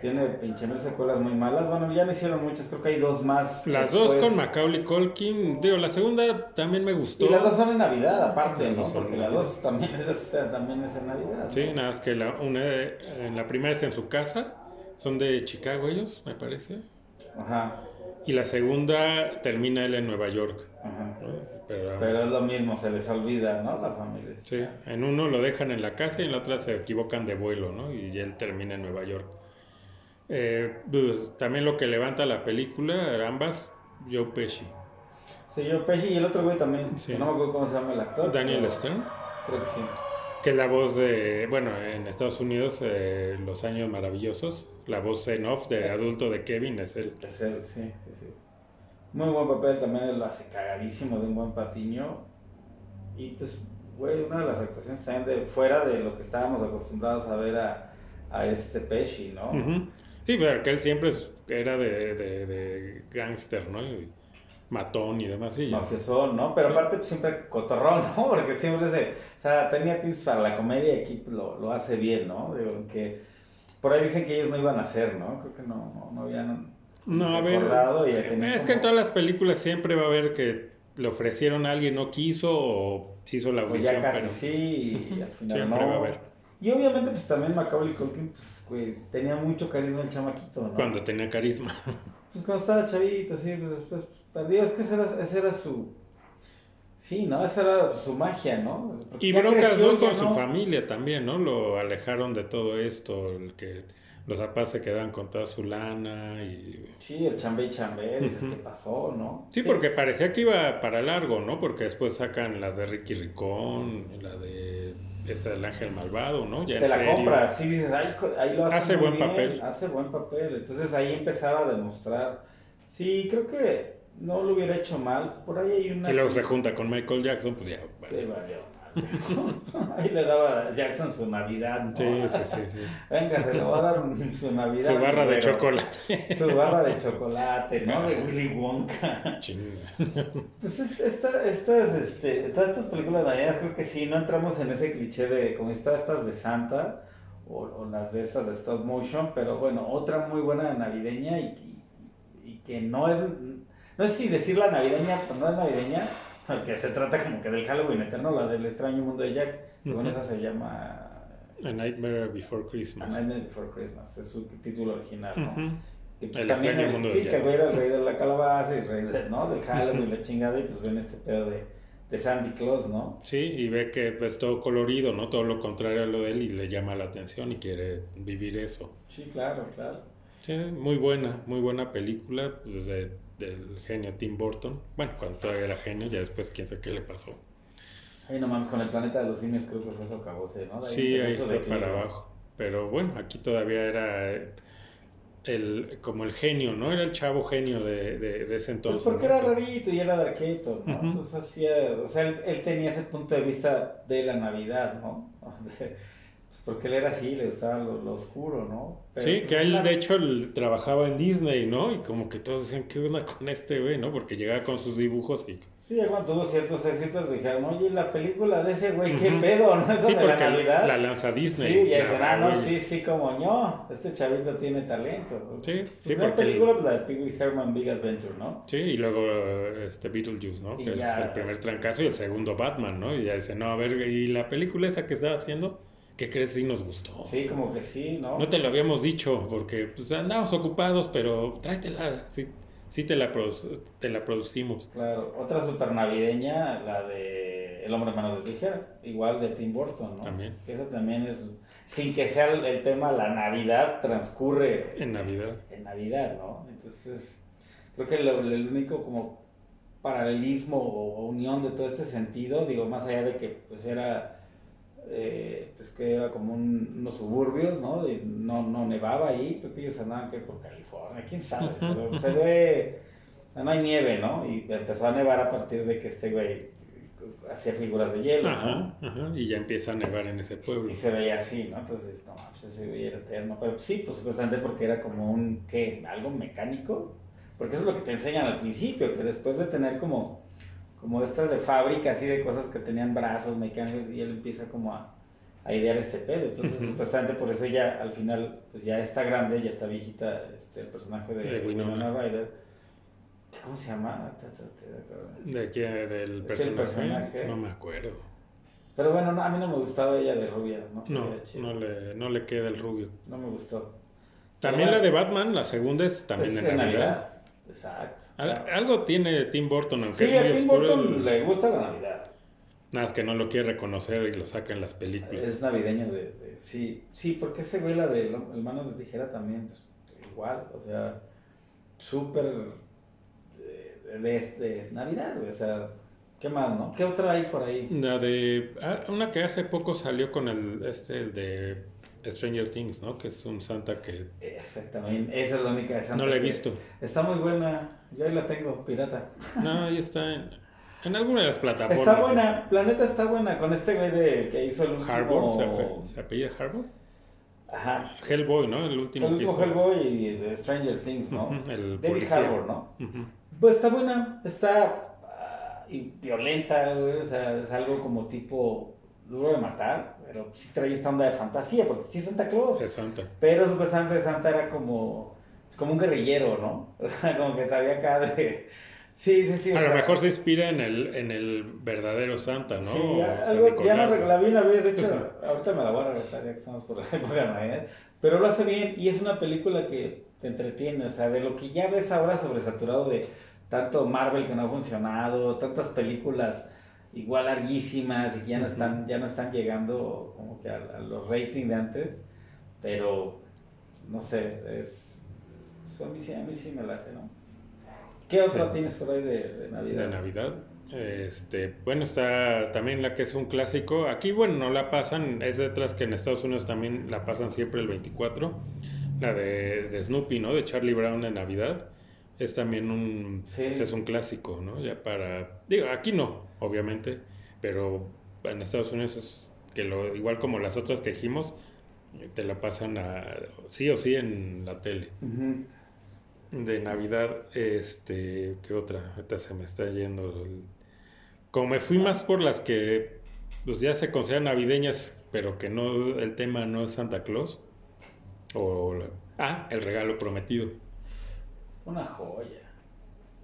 tiene pinche mil secuelas muy malas. Bueno, ya no hicieron muchas, creo que hay dos más. Las después. dos con Macaulay Culkin, digo, la segunda también me gustó. Y las dos son en Navidad, aparte, ¿no? Porque las dos también es, también es en Navidad. ¿no? Sí, nada más que la, una, en la primera está en su casa, son de Chicago ellos, me parece. Ajá, Y la segunda termina él en Nueva York. ajá. ¿no? Pero, Pero es lo mismo, se les olvida, ¿no? La familia. sí, en uno lo dejan en la casa y en la otra se equivocan de vuelo, ¿no? Y él termina en Nueva York. Eh, pues, también lo que levanta la película, ambas, Joe Pesci. Sí, yo Pesci y el otro güey también. Sí. No me acuerdo cómo se llama el actor. Daniel pero Stern, Creo que sí. que es la voz de, bueno, en Estados Unidos, eh, Los Años Maravillosos, la voz en off de adulto de Kevin es él. Es él, sí, sí, sí. Muy buen papel, también él lo hace cagadísimo de un buen patiño. Y pues, güey, una de las actuaciones también de fuera de lo que estábamos acostumbrados a ver a, a este Pesci, ¿no? Ujú. Sí, pero que él siempre era de, de, de gángster, ¿no? Y matón y demás. Y ya. Mafiosón, ¿no? Pero Sí. aparte pues, siempre cotorrón, ¿no? Porque siempre se... O sea, tenía tintes para la comedia y aquí pues, lo, lo hace bien, ¿no? Digo, que por ahí dicen que ellos no iban a hacer, ¿no? Creo que no, no, no habían... No, a ver. Es que en todas las películas siempre va a haber que le ofrecieron a alguien, no quiso o se hizo la Pues audición, ya casi pero sí, y al final siempre no. va a haber. Y obviamente, pues también Macaulay Culkin, pues, güey, tenía mucho carisma el chamaquito, ¿no? Cuando tenía carisma. Pues cuando estaba chavito, sí, pues después pues, perdió. Es que ese era, ese era su... Sí, ¿no? Esa era su magia, ¿no? Porque Y broncas creció, con su familia también, ¿no? Lo alejaron de todo esto, el que los papás se quedaban con toda su lana y... Sí, el chambe y chambe, dices. ¿qué pasó, no? Sí, porque parecía que iba para largo, ¿no? Porque después sacan las de Ricky Ricón, la de esa del Ángel Malvado, ¿no? Ya en Te la serio. compras, sí, dices, ay, ahí lo hace, Hace muy buen bien, papel. Hace buen papel. Entonces ahí empezaba a demostrar. Sí, creo que no lo hubiera hecho mal. Por ahí hay una... Y luego se junta con Michael Jackson, pues ya. Sí, vale. valió. Ahí le daba a Jackson su Navidad, ¿no? Sí, sí, sí, sí. Venga, se le va a dar un- su Navidad. Su barra de chocolate. Su barra de chocolate, ¿no? De Willy Wonka. Chinga. Pues esta, esta- estas, este, todas estas películas navideñas creo que sí, no entramos en ese cliché de como todas estas de Santa o, o las de estas de stop motion, pero bueno, otra muy buena navideña y, y- y que no es, no sé si decir la navideña, pero no es navideña, porque se trata como que del Halloween eterno, la del extraño mundo de Jack, que bueno, esa se llama A Nightmare Before A Christmas. Nightmare Before Christmas, es su título original, ¿no? Ujú. Y pues El también el- mundo sí, que el güey era el rey de la calabaza y el rey de, ¿no? del Halloween y la chingada y pues ven este pedo de, de Sandy Claus, ¿no? Sí, y ve que es todo colorido, ¿no? Todo lo contrario a lo de él y le llama la atención y quiere vivir eso. Sí, claro, claro. Sí, muy buena, muy buena película pues, de- del genio Tim Burton. Bueno, cuando todavía era genio, ya después quién sabe qué le pasó. Ahí no mames, con el planeta de los simios creo que fue eso acabóse, ¿no? De Sí, empezó ahí fue para abajo. Pero bueno, aquí todavía era eh, el, como el genio, ¿no? Era el chavo genio de, de, de ese Pues entonces. porque ¿no? era rarito y era darqueto, ¿no? Entonces hacía, o sea, él, él tenía ese punto de vista de la Navidad, ¿no? Porque él era así, le gustaba lo, lo oscuro, ¿no? Pero, sí, que él una- de hecho él trabajaba en Disney, ¿no? Y como que todos decían, ¿qué onda con este güey, no? Porque llegaba con sus dibujos y... Sí, cuando tuvo ciertos éxitos dijeron, oye, la película de ese güey, qué Ujú. pedo, ¿no? Esa Sí, de la Navidad. la lanza Disney. Sí, y la dicen, ah, no, sí, sí, como yo, este chavito tiene talento. Sí, sí, primera porque... película, la de Pee Herman Big Adventure, ¿no? Sí, y luego este Beetlejuice, ¿no? Y Que ya- es el primer trancazo y el segundo Batman, ¿no? Y ya dice, no, a ver, ¿y la película esa que estaba haciendo? ¿Qué crees si nos gustó? Sí, como que sí, ¿no? No te lo habíamos dicho porque pues, andamos ocupados, pero tráetela, sí, sí te, la te la producimos. Claro, otra super navideña, la de El hombre manos de tijera, igual de Tim Burton, ¿no? También. Esa también es, sin que sea el, el tema, la Navidad transcurre En Navidad. en Navidad, ¿no? Entonces, creo que lo- el único como paralelismo o unión de todo este sentido, digo, más allá de que pues era, eh, pues que era como un- unos suburbios, ¿no? Y no, no nevaba ahí, creo que ellos andaban que por California, quién sabe, pero se ve, o sea, no hay nieve, ¿no? Y empezó a nevar a partir de que este güey hacía figuras de hielo, ¿no? Ajá, ajá, y ya empieza a nevar en ese pueblo. Y se veía así, ¿no? Entonces, no, pues ese güey era eterno. Pero sí, pues supuestamente porque era como un, ¿qué? ¿Algo mecánico? Porque eso es lo que te enseñan al principio, que después de tener como, como estas de fábrica, así de cosas que tenían brazos mecánicos, y él empieza como a, a idear este pedo. Entonces, supuestamente por eso ya al final, pues ya está grande, ya está viejita este, el personaje de, De Winona. Winona Ryder. ¿Cómo se llama? ¿De qué? ¿Del Es el personaje? personaje. No me acuerdo. Pero bueno, no, a mí no me gustaba ella de rubia, ¿no? No, chido. no le, no le queda el rubio. no me gustó. También la de Batman, la segunda es también Es en Navidad. Exacto. Al- Algo tiene Tim Burton, aunque Sí, a Tim oscuro, Burton le gusta la Navidad. Nada, es que no lo quiere reconocer y lo saca en las películas. Es navideño de, de- sí, sí, porque ese güey la de Manos de Tijera también, pues igual, o sea, súper de, de- de Navidad, güey, o sea, ¿qué más, no? ¿Qué otra hay por ahí? La de. ah, una que hace poco salió con el. Este, el de Stranger Things, ¿no? Que es un Santa que. También, esa es la única de Santa No la he visto. Está muy buena, yo ahí la tengo, pirata. No, ahí está en. En alguna de las plataformas. Está buena, Planeta está buena, con este güey de, que hizo el último... Harbour, ¿se, ape- se apellida Harbour? Ajá, Hellboy, ¿no? El último El último. Hellboy y de Stranger Things, ¿no? Ujú, el David policía. Harbour, ¿no? Pues está buena, está ah, y violenta, güey, o sea, es algo como tipo duro de matar, pero sí trae esta onda de fantasía, porque sí es Santa Claus. Es Santa. Pero supuestamente Santa era como, como un guerrillero, ¿no? O sea, como que sabía acá de... Sí, sí, sí. A lo sea, mejor se inspira en el, en el verdadero Santa, ¿no? Sí, San algo, ya no la vi una vez, de hecho, ahorita me la voy a regresar ya que estamos por la época de Navidad, pero lo hace bien y es una película que te entretiene, o sea, de lo que ya ves ahora sobresaturado de tanto Marvel que no ha funcionado, tantas películas igual larguísimas y que ya no están, ya no están llegando como que a, a los ratings de antes, pero no sé, es, pues, a, mí sí, a mí sí me late, ¿no? ¿Qué otra Sí. tienes por ahí de, de Navidad? de Navidad. Este, bueno, está también la que es un clásico. Aquí, bueno, no la pasan, es de otras que en Estados Unidos también la pasan siempre el 24. La de, de Snoopy, ¿no? De Charlie Brown de Navidad. Es también un, Sí. es un clásico, ¿no? Ya para, digo, aquí no, obviamente, pero en Estados Unidos es que lo, igual como las otras que dijimos, te la pasan a, sí o sí en la tele. De Navidad, este, ¿qué otra? Ahorita se me está yendo. el- Como me fui más por las que pues ya se consideran navideñas, pero que no, el tema no es Santa Claus. O ah, el regalo prometido. Una joya.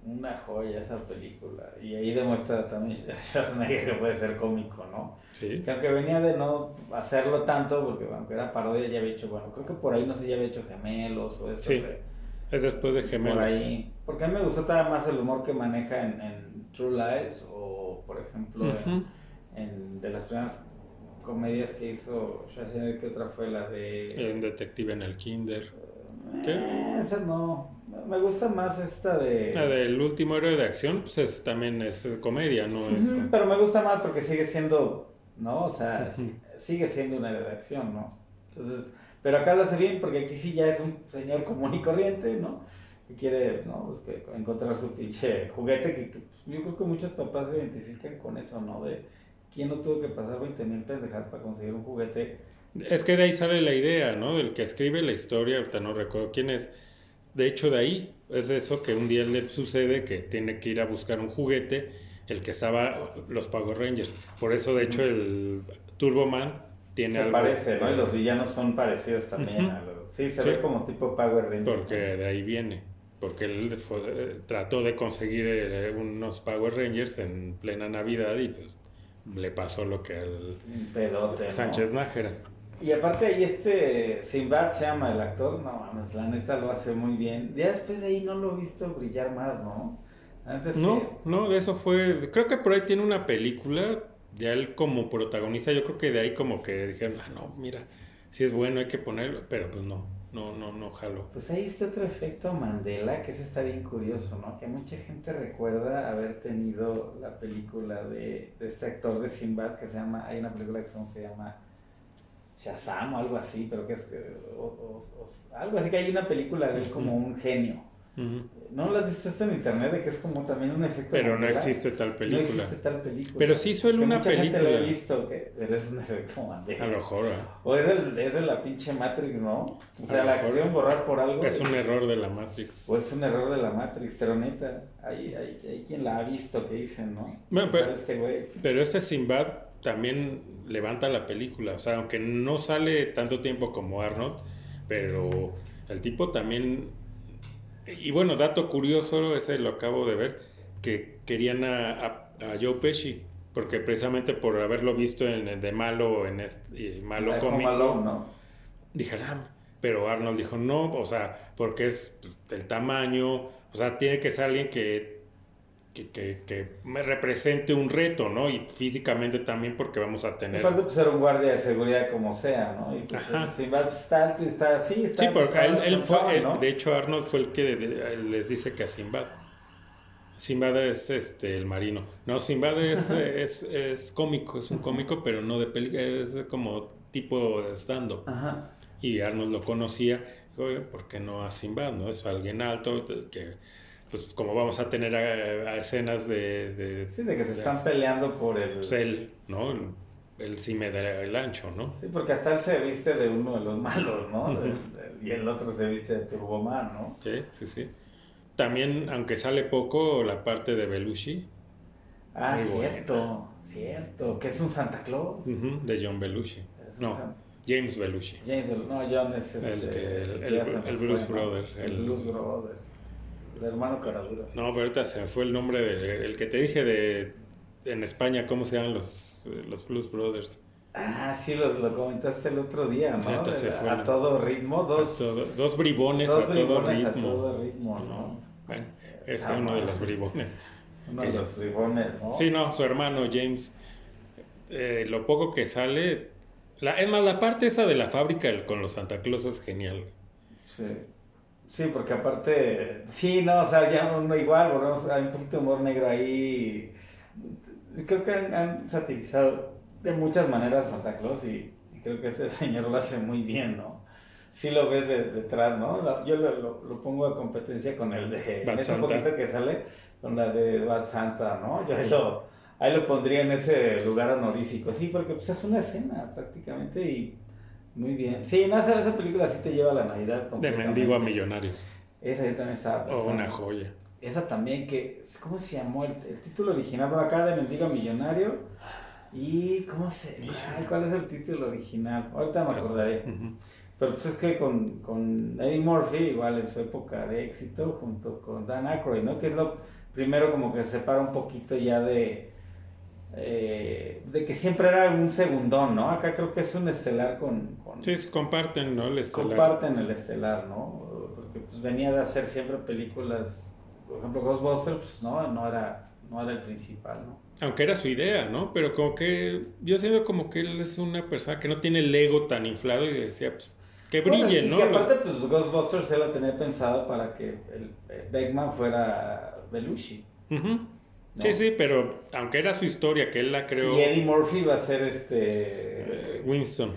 Una joya esa película. Y ahí demuestra también Schwarzenegger que puede ser cómico, ¿no? Sí. Que aunque venía de no hacerlo tanto, porque aunque era parodia, ya había hecho, bueno, creo que por ahí no sé, ya había hecho gemelos o eso. Sí, Es después de Gemelos. Por ahí. Porque a mí me gustó todavía más el humor que maneja en, en True Lies o, por ejemplo, en, de las primeras comedias que hizo Schwarzenegger, que otra fue la de... En Detective en el Kinder. ¿Qué? Eh, esa no. Me gusta más esta de... La del último héroe de acción, pues es, también es comedia, no es. Pero me gusta más porque sigue siendo, ¿no? O sea, sigue siendo una redacción, ¿no? Entonces, pero acá lo hace bien porque aquí sí ya es un señor común y corriente, ¿no? Que quiere, ¿no? Pues que encontrar su pinche juguete que, que, pues, yo creo que muchos papás se identifican con eso, ¿no? De quién no tuvo que pasar 20 mil pendejas para conseguir un juguete Es que de ahí sale la idea, ¿no? Del que escribe la historia, ahorita no recuerdo quién es. De hecho, de ahí es eso que un día le sucede que tiene que ir a buscar un juguete, el que estaba los Power Rangers. Por eso, de hecho, el Turboman tiene se algo. parece, ¿no? Y los villanos son parecidos también a los... Sí, se Sí. ve como tipo Power Ranger. Porque de ahí viene. Porque él fue- eh, trató de conseguir eh, unos Power Rangers en plena Navidad y pues le pasó lo que al pedote, ¿no? Sánchez Nájera. Y aparte ahí este Sinbad se llama el actor, no mames, la neta lo hace muy bien. Ya después de ahí no lo he visto brillar más, ¿no? Antes No, no, de eso fue. Creo que por ahí tiene una película de él como protagonista. Yo creo que de ahí como que dijeron, ah, no, mira, si es bueno hay que ponerlo. Pero pues no, no, no, no jalo. Pues ahí está otro efecto Mandela, que ese está bien curioso, ¿no? Que mucha gente recuerda haber tenido la película de, de este actor de Sinbad que se llama, hay una película que se llama Shazam o algo así, pero que es que- o- o- o- algo así que hay una película de él como un genio. ¿No lo has visto esto en internet de que es como también un efecto Pero no existe tal No película. existe tal película. Pero sí suele una mucha gente lo película. he visto, que eres un efecto Mandela. A lo mejor. O es, el, es de la pinche Matrix, ¿no? O sea, la acción borrar por algo. Es un error de la Matrix. O es un error de la Matrix, pero neta, hay, hay, hay quien la ha visto que dicen, ¿no? Bueno, pero- este güey. Pero este Sinbad también levanta la película. O sea, aunque no sale tanto tiempo como Arnold, pero el tipo también. Y bueno, dato curioso, ese lo acabo de ver, que querían a, a, a Joe Pesci, porque precisamente por haberlo visto en, en de malo, en este, malo La cómico, ¿no? dijeron, "Ah", pero Arnold dijo no, o sea, porque es pues, el tamaño, o sea, tiene que ser alguien que, que, que, que me represente un reto, ¿no? Y físicamente también porque vamos a tener... Aparte, pues era un guardia de seguridad como sea, ¿no? Y pues, Ajá. si va, pues, está alto y está así, está Sí, porque él, él fue, chonchón, él- ¿no? de hecho Arnold fue el que de- de- les dice que a Sinbad. Sinbad es este el marino. No, Sinbad es, es, es cómico, es un cómico, pero no de película, es como tipo stand-up. Ajá. Y Arnold lo conocía, dijo, oye, ¿por qué no a Sinbad? ¿No? Es alguien alto, que pues como vamos a tener a, a escenas de, de, Sí, de que se de- están peleando por el... pues él, ¿no? Él, él sí me da el ancho, ¿no? Sí, porque hasta él se viste de uno de los malos, ¿no? Y el otro se viste de Turboman, ¿no? Sí, sí, sí. También, aunque sale poco, la parte de Belushi, Ah, cierto, cierto. Que es un Santa Claus. de John Belushi. Es No, San- James Belushi. James, no, John es este, El que- el- el- el Blues. Brother, El, el- Blues Brother. El hermano Caradura. No, pero ahorita se me fue el nombre de, el que te dije de en España, ¿cómo se llaman los, los Blues Brothers? Ah, sí, lo, lo comentaste el otro día, ¿no? Fue, a todo ritmo, dos, Todo- dos bribones dos a todo bribones a ritmo. todo ritmo, ¿no? Bueno, es Ah, uno de los bribones. Uno de los bribones, ¿no? Sí, no, su hermano James. eh, lo poco que sale. La, es más, la parte esa de la fábrica con los Santa Claus es genial. Sí. Sí, porque aparte, sí, no, o sea, ya uno igual, hay un poquito de humor negro ahí. Creo que han, han satirizado de muchas maneras a Santa Claus y, y creo que este señor lo hace muy bien, ¿no? Sí lo ves de- detrás, ¿no? Yo lo, lo- lo pongo a competencia con el de, Bad ese Santa. poquito que sale, con la de Bad Santa, ¿no? Yo ahí lo, ahí lo pondría en ese lugar honorífico, sí, porque pues es una escena prácticamente y muy bien. Sí, no, esa, esa película sí te lleva a la Navidad. De mendigo a millonario. Esa yo también estaba O pensando. una joya. Esa también que, ¿cómo se llamó el, el título original? Por acá de Mendigo a Millonario. ¿Y cómo se...? Ay, ¿cuál es el título original? Ahorita me acordaré. Pero pues es que con, con Eddie Murphy, igual en su época de éxito, junto con Dan Aykroyd, ¿no? Que es lo primero como que se separa un poquito ya de... eh, de que siempre era un segundón, ¿no? Acá creo que es un estelar con... con Sí, comparten, ¿no? El estelar. comparten el estelar, ¿no? Porque pues venía de hacer siempre películas, por ejemplo Ghostbusters, pues no, no era, no era el principal, ¿no? Aunque era su idea, ¿no? Pero como que yo siento como que él es una persona que no tiene el ego tan inflado y decía, pues, que brille, Bueno, y ¿no? que aparte pues Ghostbusters él la tenía pensado para que el, eh, Beckman fuera Belushi. Ujú. ¿No? Sí, sí, pero aunque era su historia, que él la creó, Y Eddie Murphy iba a ser este... eh, Winston.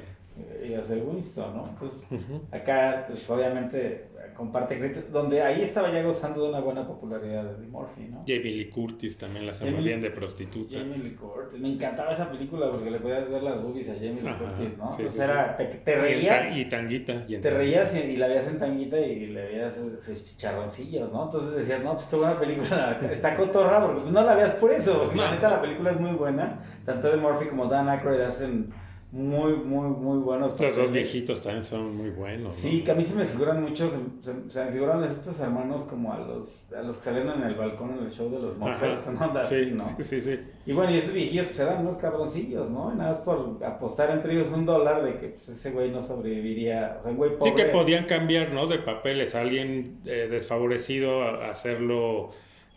iba a ser Winston, ¿no? Entonces acá pues obviamente comparte donde ahí estaba ya gozando de una buena popularidad de Eddie Murphy, ¿no? Jamie Lee Curtis también la bien de prostituta. Jamie Lee Curtis, me encantaba esa película porque le podías ver las boobies a Jamie Lee Ajá, Curtis, ¿no? sí, Entonces sí, era, te, reías, Y tanguita. y te reías y, y la veías en tanguita y le veías sus chicharroncillos, ¿no? Entonces decías, no, pues qué buena película, está cotorra porque pues no la veas por eso, porque la neta la película es muy buena, tanto de Murphy como Dan Aykroyd hacen muy, muy, muy buenos Los dos viejitos también son muy buenos. ¿no? Sí, que a mí se me figuran muchos, se, se- se me figuran estos hermanos como a los, a los que salen en el balcón en el show de los Muppets, onda sí, así, ¿no? sí, sí. Y bueno, y esos viejitos pues eran unos cabroncillos, ¿no? Y nada más por apostar entre ellos un dólar de que pues, ese güey no sobreviviría, o sea, un güey pobre. Sí que podían cambiar, ¿no? De papeles. A alguien eh, desfavorecido a hacerlo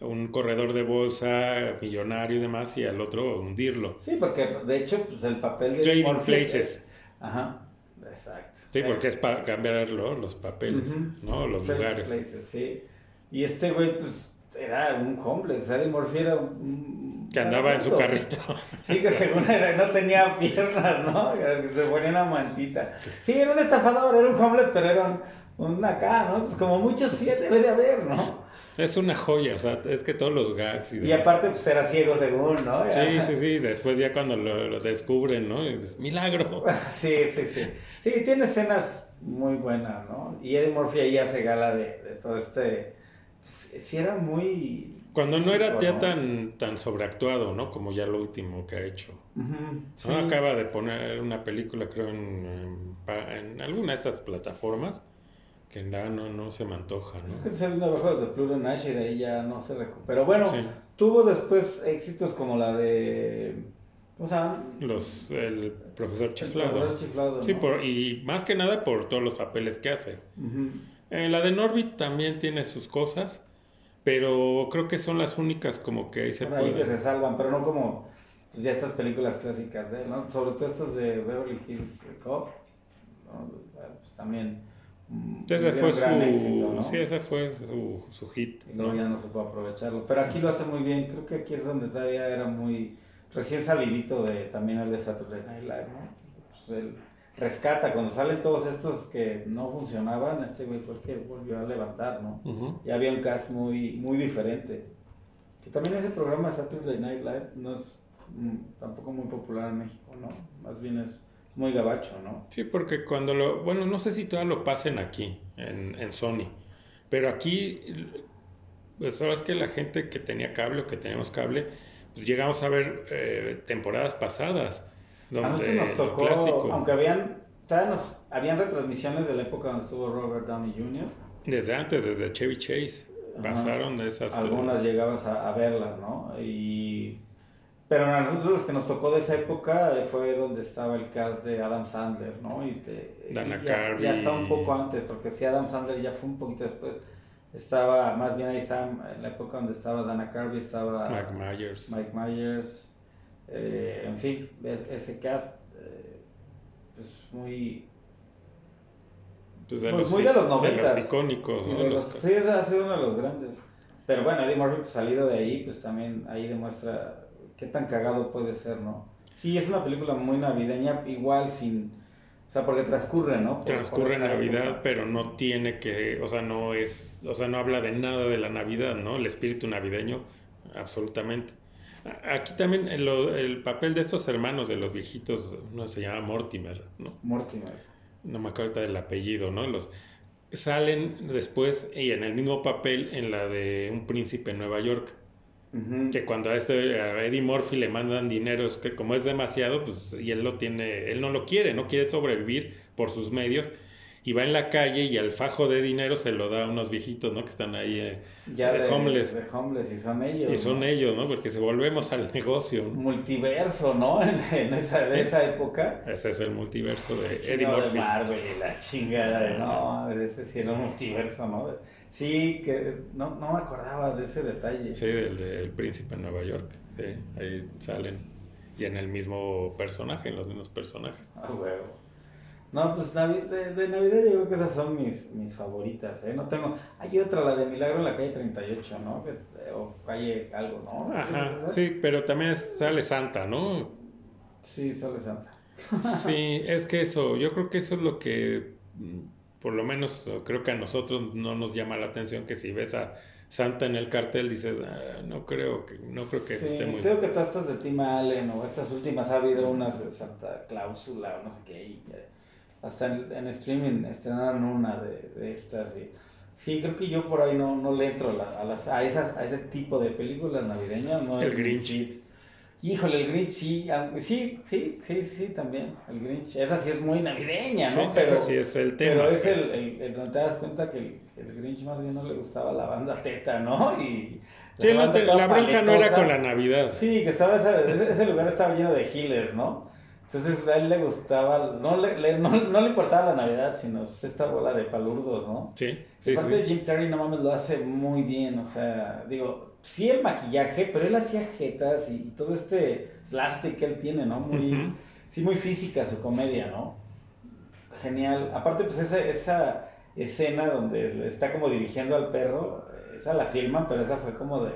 un corredor de bolsa, millonario y demás, y al otro hundirlo. Sí, porque de hecho, pues el papel de Trading Morpheus es- places. Ajá, exacto. Sí, porque es para cambiarlo, los papeles. ¿no? Los Trading lugares. places, sí. Y este güey, pues, era un homeless, o sea, de Murphy era un... Que andaba en su carrito. Sí, que según era, no tenía piernas, ¿no? Se ponía una mantita. Sí, era un estafador, era un homeless, pero era un, un acá, ¿no? Pues como muchos sí debe de haber, ¿no? Es una joya, o sea, es que todos los gags y, Y aparte, pues era ciego según, ¿no? Sí, sí, sí, después ya cuando lo, lo descubren, ¿no? Y dices, milagro. Sí, sí, sí. Sí, tiene escenas muy buenas, ¿no? Y Eddie Murphy ahí hace gala de, de todo este... pues, sí era muy... Cuando no era ya ¿no? tan, tan sobreactuado, ¿no? Como ya lo último que ha hecho. Sí. ¿no? Acaba de poner una película, creo, en, en alguna de estas plataformas que no, no, no se me antoja, Creo ¿no? que se vino abajo desde Pluto Nash y de ahí ya no se recuperó. Bueno, Sí. tuvo después éxitos como la de... ¿Cómo se llama? Los, el profesor El Chiflado. profesor Chiflado, Sí, ¿no? por, y más que nada por todos los papeles que hace. Ujú. Eh, la de Norbit también tiene sus cosas, pero creo que son las únicas como que ahí se Por ahí que se salvan, pero no como pues, ya estas películas clásicas de él, ¿no? Sobre todo estas de Beverly Hills Cop, ¿no? Pues también mm, Ese fue gran su, éxito, ¿no? sí, ese fue su, su hit. Y luego ¿no? ya no se puede aprovecharlo. Pero aquí lo hace muy bien. Creo que aquí es donde todavía era muy recién salidito de también el de Saturday Night Live, ¿no? Pues él rescata cuando salen todos estos que no funcionaban. Este güey fue el que volvió a levantar, ¿no? Ujú. Ya había un cast muy, muy diferente. Que también ese programa Saturday Night Live no es mm, tampoco muy popular en México, ¿no? Más bien es muy gabacho, ¿no? Sí, porque cuando lo, bueno, no sé si todavía lo pasen aquí, en, en Sony, pero aquí, pues ahora es que la gente que tenía cable o que teníamos cable, pues llegamos a ver eh, temporadas pasadas, A donde nosotros nos tocó, clásico, aunque habían, nos- habían retransmisiones de la época donde estuvo Robert Downey Jr., desde antes, desde Chevy Chase, Ajá. pasaron de esas... algunas llegabas a, a verlas, ¿no? Y, pero a nosotros los que nos tocó de esa época eh, fue donde estaba el cast de Adam Sandler, ¿no? Y, te, Dana y hasta- y hasta un poco antes, porque si Adam Sandler ya fue un poquito después. Estaba, más bien ahí estaba en la época donde estaba Dana Carvey, estaba Mike Myers. Mike Myers, eh, en fin, es- ese cast, eh, pues muy... Pues de Pues los, muy de los de noventas. los icónicos, ¿no? de los- sí, ese ha sido uno de los grandes. Pero bueno, Eddie Murphy pues, salido de ahí, pues también ahí demuestra qué tan cagado puede ser, ¿no? Sí, es una película muy navideña, igual sin... O sea, porque transcurre, ¿no? Por- transcurre Navidad, pero no tiene que, o sea, no es, o sea, no habla de nada de la Navidad, ¿no? El espíritu navideño, absolutamente. Aquí también el, el papel de estos hermanos, de los viejitos, uno se llama Mortimer, ¿no? Mortimer. No me acuerdo del apellido, ¿no? Los salen después y en el mismo papel en la de Un príncipe en Nueva York. Que cuando a, este, a Eddie Murphy le mandan dinero, es que como es demasiado, pues, y él lo tiene, él no lo quiere, no quiere sobrevivir por sus medios, y va en la calle y al fajo de dinero se lo da a unos viejitos, ¿no? Que están ahí eh, Ya de, homeless. De homeless, y son ellos. y son ¿no? ellos, ¿no? Porque si volvemos al negocio, ¿no? Multiverso, ¿no? En, en esa, de esa época. ese es el multiverso de Eddie Chingado de Murphy. Marvel la chingada de no, ese sí era un multiverso, ¿no? Sí, que no, no me acordaba de ese detalle. Sí, del del príncipe en Nueva York. Sí, ahí salen. Y en el mismo personaje, en los mismos personajes. Ah, huevo. No, pues Navi- de, de Navidad yo creo que esas son mis, mis favoritas, ¿eh? No tengo... Hay otra, la de Milagro en la calle 38, ¿no? Que- o calle algo, ¿no? Ajá, sí, pero también es- sale Santa, ¿no? Sí, sale Santa. Sí, es que eso, yo creo que eso es lo que mm, por lo menos creo que a nosotros no nos llama la atención que si ves a Santa en el cartel dices, ah, no creo que no creo que esté muy creo que todas estas de Tim Allen o estas últimas ha habido unas de Santa Cláusula o no sé qué y hasta en, streaming estrenaron una de, de, estas y sí creo que yo por ahí no, no le entro a, las, a esas a ese tipo de películas navideñas no el Grinch Híjole, el Grinch sí, sí, sí, sí, sí, también. El Grinch, esa sí es muy navideña, ¿no? Sí, pero, esa sí es el tema. Pero es el, el, el donde te das cuenta que el, el, Grinch más bien no le gustaba la banda teta, ¿no? Y sí, la, la bronca no era con la Navidad. Sí, que estaba ese, ese, lugar estaba lleno de giles, ¿no? Entonces a él le gustaba, no le, no, no, le importaba la Navidad, sino pues, esta bola de palurdos, ¿no? Sí, sí, Aparte de Jim Carrey, no mames, lo hace muy bien, o sea, digo, sí el maquillaje, pero él hacía jetas y, todo este slapstick que él tiene, ¿no? Muy, sí, muy física su comedia, ¿no? Genial. Aparte, pues esa, esa escena donde está como dirigiendo al perro, esa la filman, pero esa fue como de,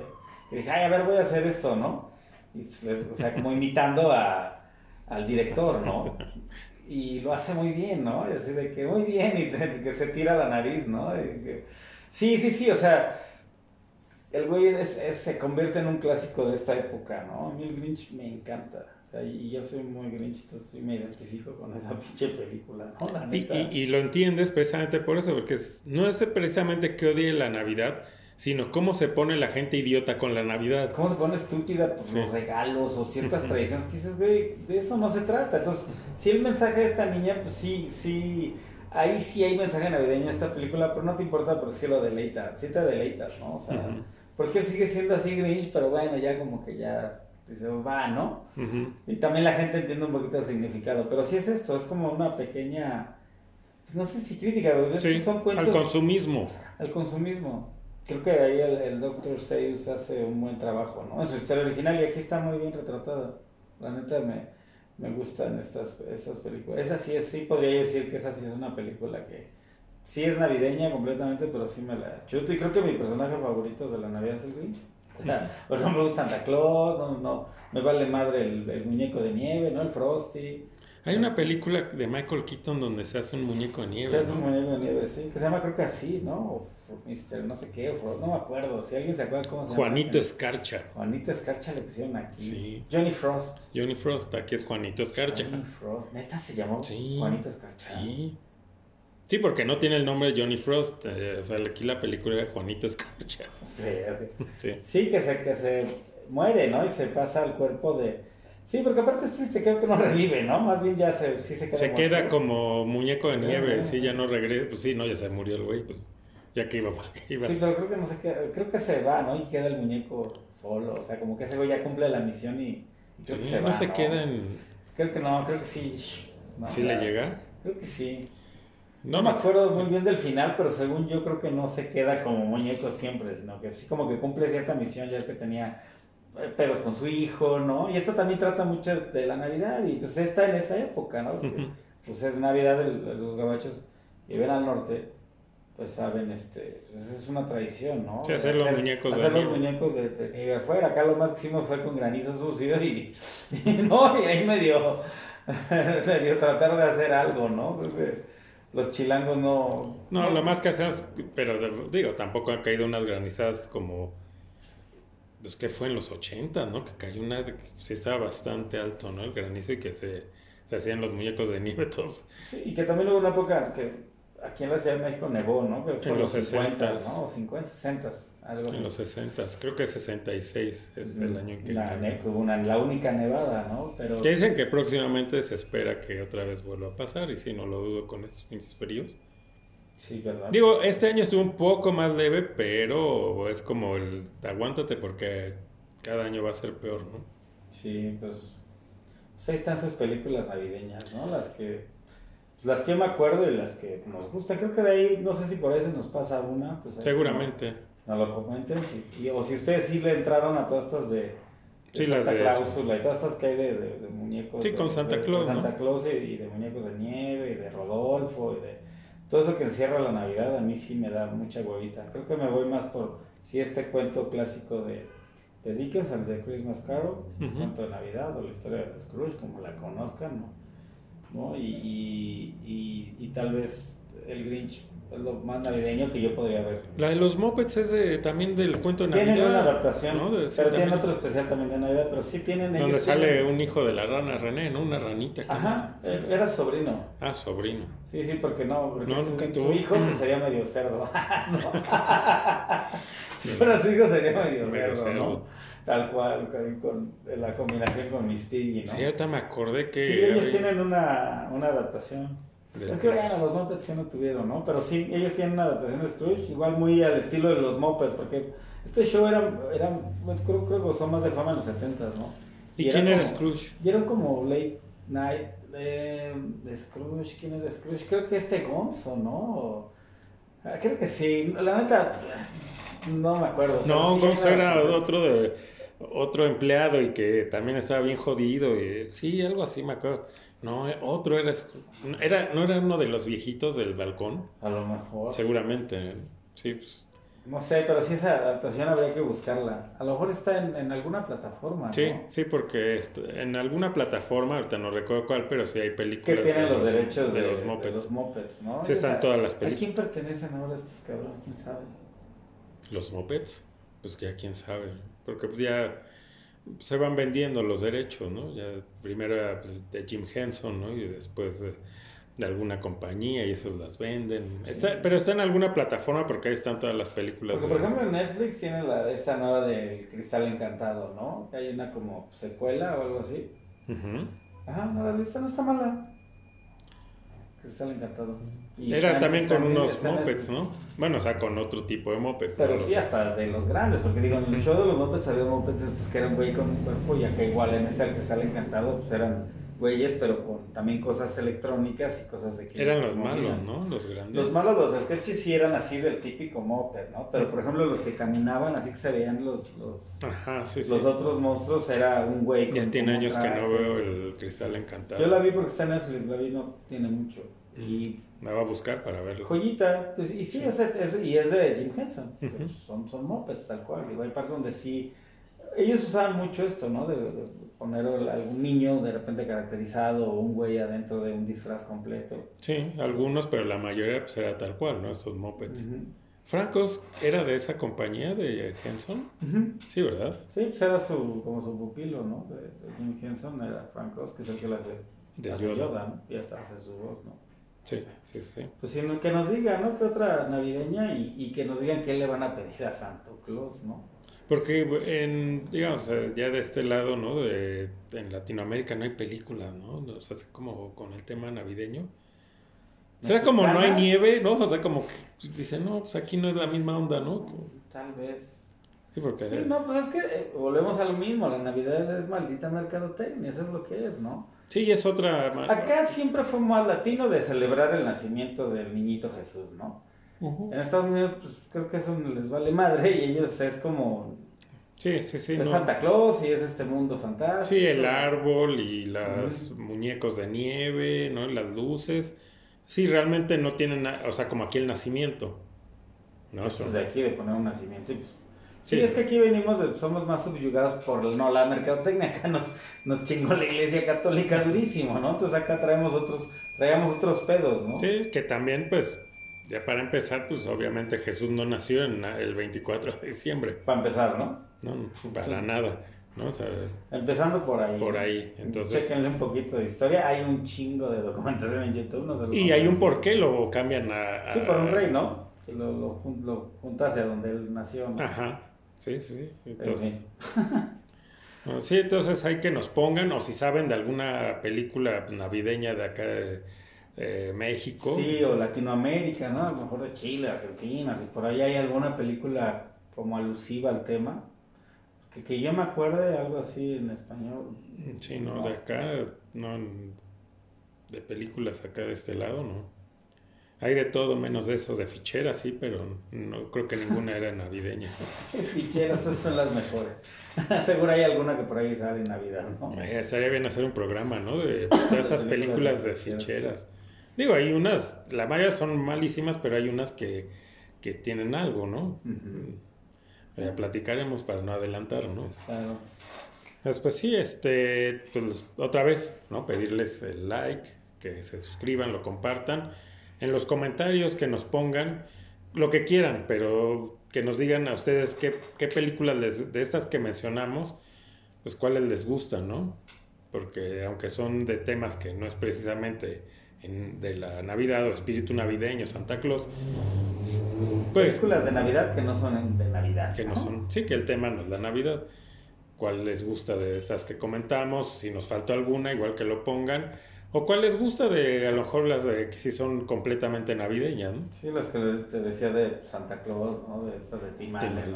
que dije, ay, a ver, voy a hacer esto, ¿no? Y, pues, o sea, como imitando a, al director, ¿no? Y lo hace muy bien, ¿no? Y así de que muy bien, y que se tira la nariz, ¿no? sí, sí, sí, o sea el güey es, se convierte en un clásico de esta época, ¿no? A mí el Grinch me encanta. O sea, y yo soy muy Grinch, entonces me identifico con esa pinche película, ¿no? La neta. Y, y, lo entiendes precisamente por eso, porque no es precisamente que odie la Navidad, sino cómo se pone la gente idiota con la Navidad. Cómo se pone estúpida por los regalos o ciertas tradiciones que dices, güey, de eso no se trata. Entonces, si el mensaje de esta niña, pues sí, sí, ahí sí hay mensaje navideño en esta película, pero no te importa porque sí lo deleita, sí te deleitas, ¿no? O sea... Porque sigue siendo así Grinch, pero bueno, ya como que ya dice, va, ¿no? Y también la gente entiende un poquito el significado. Pero sí es esto, es como una pequeña, pues no sé si crítica, pero sí, son cuentos... Al consumismo. Al consumismo. Creo que ahí el, el Dr. Seuss hace un buen trabajo, ¿no? En su historia original y aquí está muy bien retratada. La neta me, me gustan estas, estas películas. Esa sí es, sí podría decir que esa sí es una película que sí es navideña completamente, pero sí me la chuto. Y creo que mi personaje favorito de la Navidad es el Grinch. O sea, no me gusta Santa Claus, no, no, me vale madre el, el, muñeco de nieve, ¿no? El Frosty. Hay una película de Michael Keaton donde se hace un muñeco de nieve. Se hace un muñeco de nieve, sí. Que se llama creo que así, ¿no? O Mister, no sé qué, o no me acuerdo. Si alguien se acuerda cómo se llama. Juanito Escarcha. Juanito Escarcha le pusieron aquí. Sí. Johnny Frost. Johnny Frost, aquí es Juanito Escarcha. Johnny Frost. Neta se llamó sí. Juanito Escarcha. Sí. Sí, porque no tiene el nombre de Johnny Frost. Eh, o sea, aquí la película de Juanito Escarcha. Sí, sí. que, se, que se muere, ¿no? Y se pasa al cuerpo de... Sí, porque aparte este creo que no revive, ¿no? Más bien ya se, sí se queda Se queda como muñeco de nieve, sí, ya no regresa. Pues sí, no, ya se murió el güey, pues ya que iba, iba. Sí, pero creo que no se queda, creo que se va, ¿no? Y queda el muñeco solo. O sea, como que ese güey ya cumple la misión y, creo que se no va. se queda en... Creo que no, creo que sí. ¿Sí le llega? Creo que sí. No, me acuerdo muy bien del final, pero según yo creo que no se queda como muñeco siempre, sino que sí como que cumple cierta misión, ya es que tenía eh, pedos con su hijo, ¿no? Y esto también trata mucho de la Navidad y pues está en esa época, ¿no? pues es Navidad, los gabachos y ven al norte, pues saben, este, pues es una tradición, ¿no? Sí, hacer, los muñecos hacer de los muñecos de, afuera. Acá lo más que hicimos fue con granizo sucio y, no, y ahí medio, medio tratar de hacer algo, ¿no? Los chilangos no... No, lo más que hacemos, pero digo, tampoco han caído unas granizadas como... Pues que fue en los 80, ¿no? Que cayó una... Que sí estaba bastante alto, ¿no? El granizo y que se, se hacían los muñecos de nieve todos. Sí, y que también hubo una época que aquí en la Ciudad de México nevó, ¿no? fue en los, 60, ¿no? 50, 60, algo En los 60, creo que 66 es el año en que... La, una, la única nevada, ¿no? Pero... Que dicen que próximamente se espera que otra vez vuelva a pasar, y sí, no lo dudo con estos fines fríos. Sí, verdad. Digo, este año estuvo un poco más leve, pero es como el aguántate porque cada año va a ser peor, ¿no? Sí, pues, pues ahí están películas navideñas, ¿no? Las que las que yo me acuerdo y las que nos gustan. Creo que de ahí, no sé si por ahí se nos pasa una. Pues Seguramente. No, lo comenten. o si ustedes sí le entraron a todas estas de, Santa Cláusula y todas estas que hay de, de, muñecos. Sí, con Santa Claus. De Santa Claus y, de muñecos de nieve y de Rodolfo y de todo eso que encierra la Navidad. A mí sí me da mucha huevita. Creo que me voy más por si este cuento clásico de, de Dickens, el de Christmas Carol, el cuento de Navidad o la historia de Scrooge, como la conozcan, ¿no? ¿no? Y, y, y, tal vez el Grinch es lo más navideño que yo podría ver. La de los Muppets es de, también del cuento de Tienen Navidad. una adaptación, ¿no? De- sí, pero tienen otro especial también de Navidad, pero sí tienen Donde ellos sale tienen- un hijo de la rana René, ¿no? Una ranita. Ajá, mata. Sí. eh, era su sobrino. Ah, sobrino. Sí, sí, porque no, porque No, su, nunca su tuvo. hijo pues, sería medio cerdo. No. si fuera su hijo sería medio, Medio cerdo, cerdo. ¿no? Tal cual, con, la combinación con Miss Piggy, ¿no? Sí, ahorita me acordé que... Sí, ellos tienen una, una adaptación. Es que vean a los Muppets que no tuvieron, ¿no? Pero sí, ellos tienen una adaptación de Scrooge, igual muy al estilo de los Muppets, porque este show era, era creo, creo que gozó más de fama en los 70 ¿no? ¿Y, era quién era como- Scrooge? Y eran como late night eh, de Scrooge, ¿quién era Scrooge? Creo que este Gonzo, ¿no? Creo que sí, la neta, no me acuerdo. No, sí Gonzo era pues, otro de otro empleado y que también estaba bien jodido y sí, algo así me acuerdo. No, eh, otro era era no era uno de los viejitos del balcón, A lo mejor. seguramente. Sí, pues, No sé, pero sí esa adaptación habría que buscarla. A lo mejor está en, en alguna plataforma, sí, ¿no? sí, porque en alguna plataforma, ahorita no recuerdo cuál, pero sí hay Que películas tienen de los derechos de, de los de Muppets. los Muppets, ¿no? Sí, están todas las ¿A películas. quién pertenecen ahora estos cabrones? ¿Quién sabe? Los Muppets, pues que ya quién sabe, porque pues ya se van vendiendo los derechos, ¿no? Ya primero pues, de Jim Henson, ¿no? Y después de, de alguna compañía y esos las venden. Está, pero está en alguna plataforma porque ahí están todas las películas. Porque, de- por ejemplo, Netflix tiene la, esta nueva del Cristal Encantado, ¿no? Que hay una como secuela o algo así. Ujú. Ajá, no la he visto, no está mala. Cristal Encantado. Y Era también con unos Netflix. ¿no? Bueno, o sea, con otro tipo de Muppets. Pero ¿no? sí, hasta de los grandes, porque digo, en el show de los Muppets había Muppets estos que eran güey con un cuerpo, y acá igual en este al Cristal Encantado, pues eran güeyes, pero con también cosas electrónicas y cosas de que Eran los malos, ¿no? Los grandes. Los malos, los sketches sí eran así del típico Muppet, ¿no? Pero por ejemplo, los que caminaban, así que se veían los, los, Ajá, sí, sí. los otros monstruos, era un güey Ya tiene años que no veo el Cristal Encantado. Yo la vi porque está en Netflix, la vi no tiene mucho. Mm. Y La voy a buscar para verlo. joyita, pues, y sí, Es, es y es de Jim Henson. pues, son, son Muppets, tal cual. Hay partes donde sí. Ellos usaban mucho esto, ¿no? De, de poner al- algún niño de repente caracterizado o un güey adentro de un disfraz completo. Sí, algunos, pero la mayoría pues era tal cual, ¿no? Estos Muppets. Ujú. Francos era de esa compañía de Henson. Sí, ¿verdad? Sí, pues era su, como su pupilo, ¿no? De, de Jim Henson era Frank Oz, que es el que le hace, De hace Yoda. Yoda, ¿no? Y hasta hace su voz, ¿no? Sí, sí, sí. Pues sí, no- que nos diga, ¿no? Que otra navideña y, y que nos digan qué le van a pedir a Santo Claus, ¿no? Porque en, digamos, ya de este lado, ¿no? De, en Latinoamérica no hay películas, ¿no? O sea, es como con el tema navideño. Será como no hay nieve, ¿no? O sea, como que dicen, no, pues aquí no es la misma onda, ¿no? Tal vez. Sí, porque... Sí, no, pues es que eh, volvemos a lo mismo, la Navidad es maldita mercadotecnia, eso es lo que es, ¿no? Sí, es otra... Acá siempre fue más latino de celebrar el nacimiento del niñito Jesús, ¿no? En Estados Unidos, pues creo que eso les vale madre y ellos es como Sí, sí, sí. es no. Santa Claus y es este mundo fantástico. Sí, el árbol y los muñecos de nieve, ¿no? Las luces. Sí, realmente no tienen, o sea, como aquí el nacimiento. ¿no? Pues, Son- de aquí de poner un nacimiento y pues, Sí, Sí. es que aquí venimos, de- somos más subyugados por no, la mercadotecnia, acá nos, nos chingó la iglesia católica durísimo, ¿no? Entonces acá traemos otros, traemos otros pedos, ¿no? Sí, que también, pues, ya para empezar, pues obviamente Jesús no nació en el 24 de diciembre. Para empezar, ¿no? No, para nada, ¿no? O sea, Empezando por ahí. por ahí. Entonces, Chéquenle un poquito de historia. Hay un chingo de documentación en YouTube. No se los y hay a un por qué lo cambian a... a- Sí, por un rey, ¿no? Que lo, lo, lo junta hacia donde él nació. ¿no? Ajá, sí, sí, sí. En Entonces, sí, entonces hay que nos pongan, o si saben de alguna película navideña de acá de eh, México. Sí, o Latinoamérica, ¿no? A lo mejor de Chile, Argentina. Si por ahí hay alguna película como alusiva al tema. Que, que yo me acuerde algo así en español. Sí, no, de acá, no, de películas acá de este lado, no. Hay de todo menos de eso, de ficheras, sí, pero no creo que ninguna era navideña. Ficheras, esas son las mejores. Seguro hay alguna que por ahí sale en Navidad, ¿no? Eh, Estaría bien hacer un programa, ¿no? De todas estas películas de ficheras. Digo, hay unas, la mayoría son malísimas, pero hay unas que, que tienen algo, ¿no? Ya platicaremos para no adelantarnos. Claro. Después sí, este, pues otra vez, ¿no? Pedirles el like, que se suscriban, lo compartan. en los comentarios que nos pongan lo que quieran, pero que nos digan a ustedes qué, qué películas les- de estas que mencionamos, pues cuáles les gustan, ¿no? Porque aunque son de temas que no es precisamente en- de la Navidad o espíritu navideño, Santa Claus, pues Películas de Navidad que no son de Navidad. que no son, sí, que el tema no es la Navidad. ¿Cuál les gusta de estas que comentamos? Si nos faltó alguna, igual que lo pongan. O cuál les gusta de, a lo mejor las de que sí son completamente navideñas, ¿no? Sí, las que te decía de Santa Claus, ¿no? De estas de Tim Allen,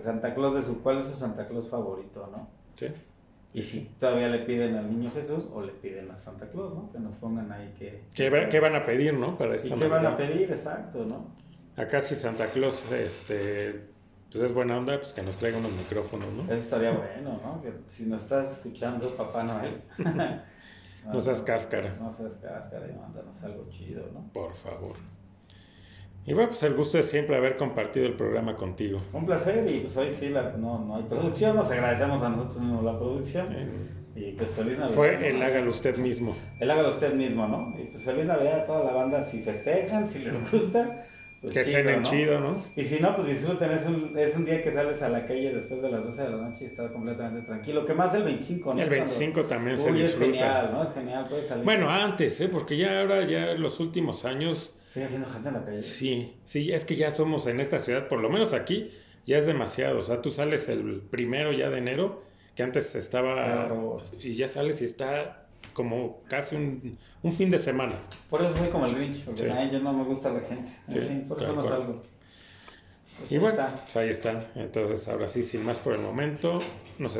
Santa Claus de su, ¿cuál es su Santa Claus favorito, no? Sí. Y si todavía le piden al niño Jesús o le piden a Santa Claus, ¿no? Que nos pongan ahí que... ¿Qué, va- qué van a pedir, no? Para ¿Y esta qué van a pedir? Exacto, ¿no? Acá si Santa Claus este, pues es buena onda, pues que nos traiga unos micrófonos, ¿no? Eso estaría bueno, ¿no? Que si nos estás escuchando, Papá Noel. No seas cáscara. No seas cáscara y mándanos algo chido, ¿no? Por favor. Y bueno, pues el gusto es siempre haber compartido el programa contigo. Un placer y pues hoy sí la, no, no hay producción, nos agradecemos a nosotros mismos la producción. Y pues feliz Navidad. Fue el hágalo usted mismo. El hágalo usted mismo, ¿no? Y pues feliz Navidad a toda la banda, si festejan, si les gusta. Pues que cenen chido, ¿no? Y si no, pues disfruten, es un, es un día que sales a la calle después de las 12 de la noche y estás completamente tranquilo. Que más el 25, ¿no? El Cuando- 25 también se Uy, es disfruta. genial, ¿no? Es genial, puedes salir. Bueno, antes, ¿eh? Porque ya ahora, ya los últimos años, Sigue habiendo gente en la calle. sí, sí, es que ya somos en esta ciudad, por lo menos aquí, ya es demasiado. O sea, tú sales el primero ya de enero, que antes estaba, Claro. y ya sales y está como casi un, un fin de semana. Por eso soy como el Grinch, porque Sí. a ellos no me gusta la gente. En Sí, fin, por eso no cual. salgo. Pues Y bueno, está. pues ahí está. Entonces, ahora sí, sin más por el momento, nos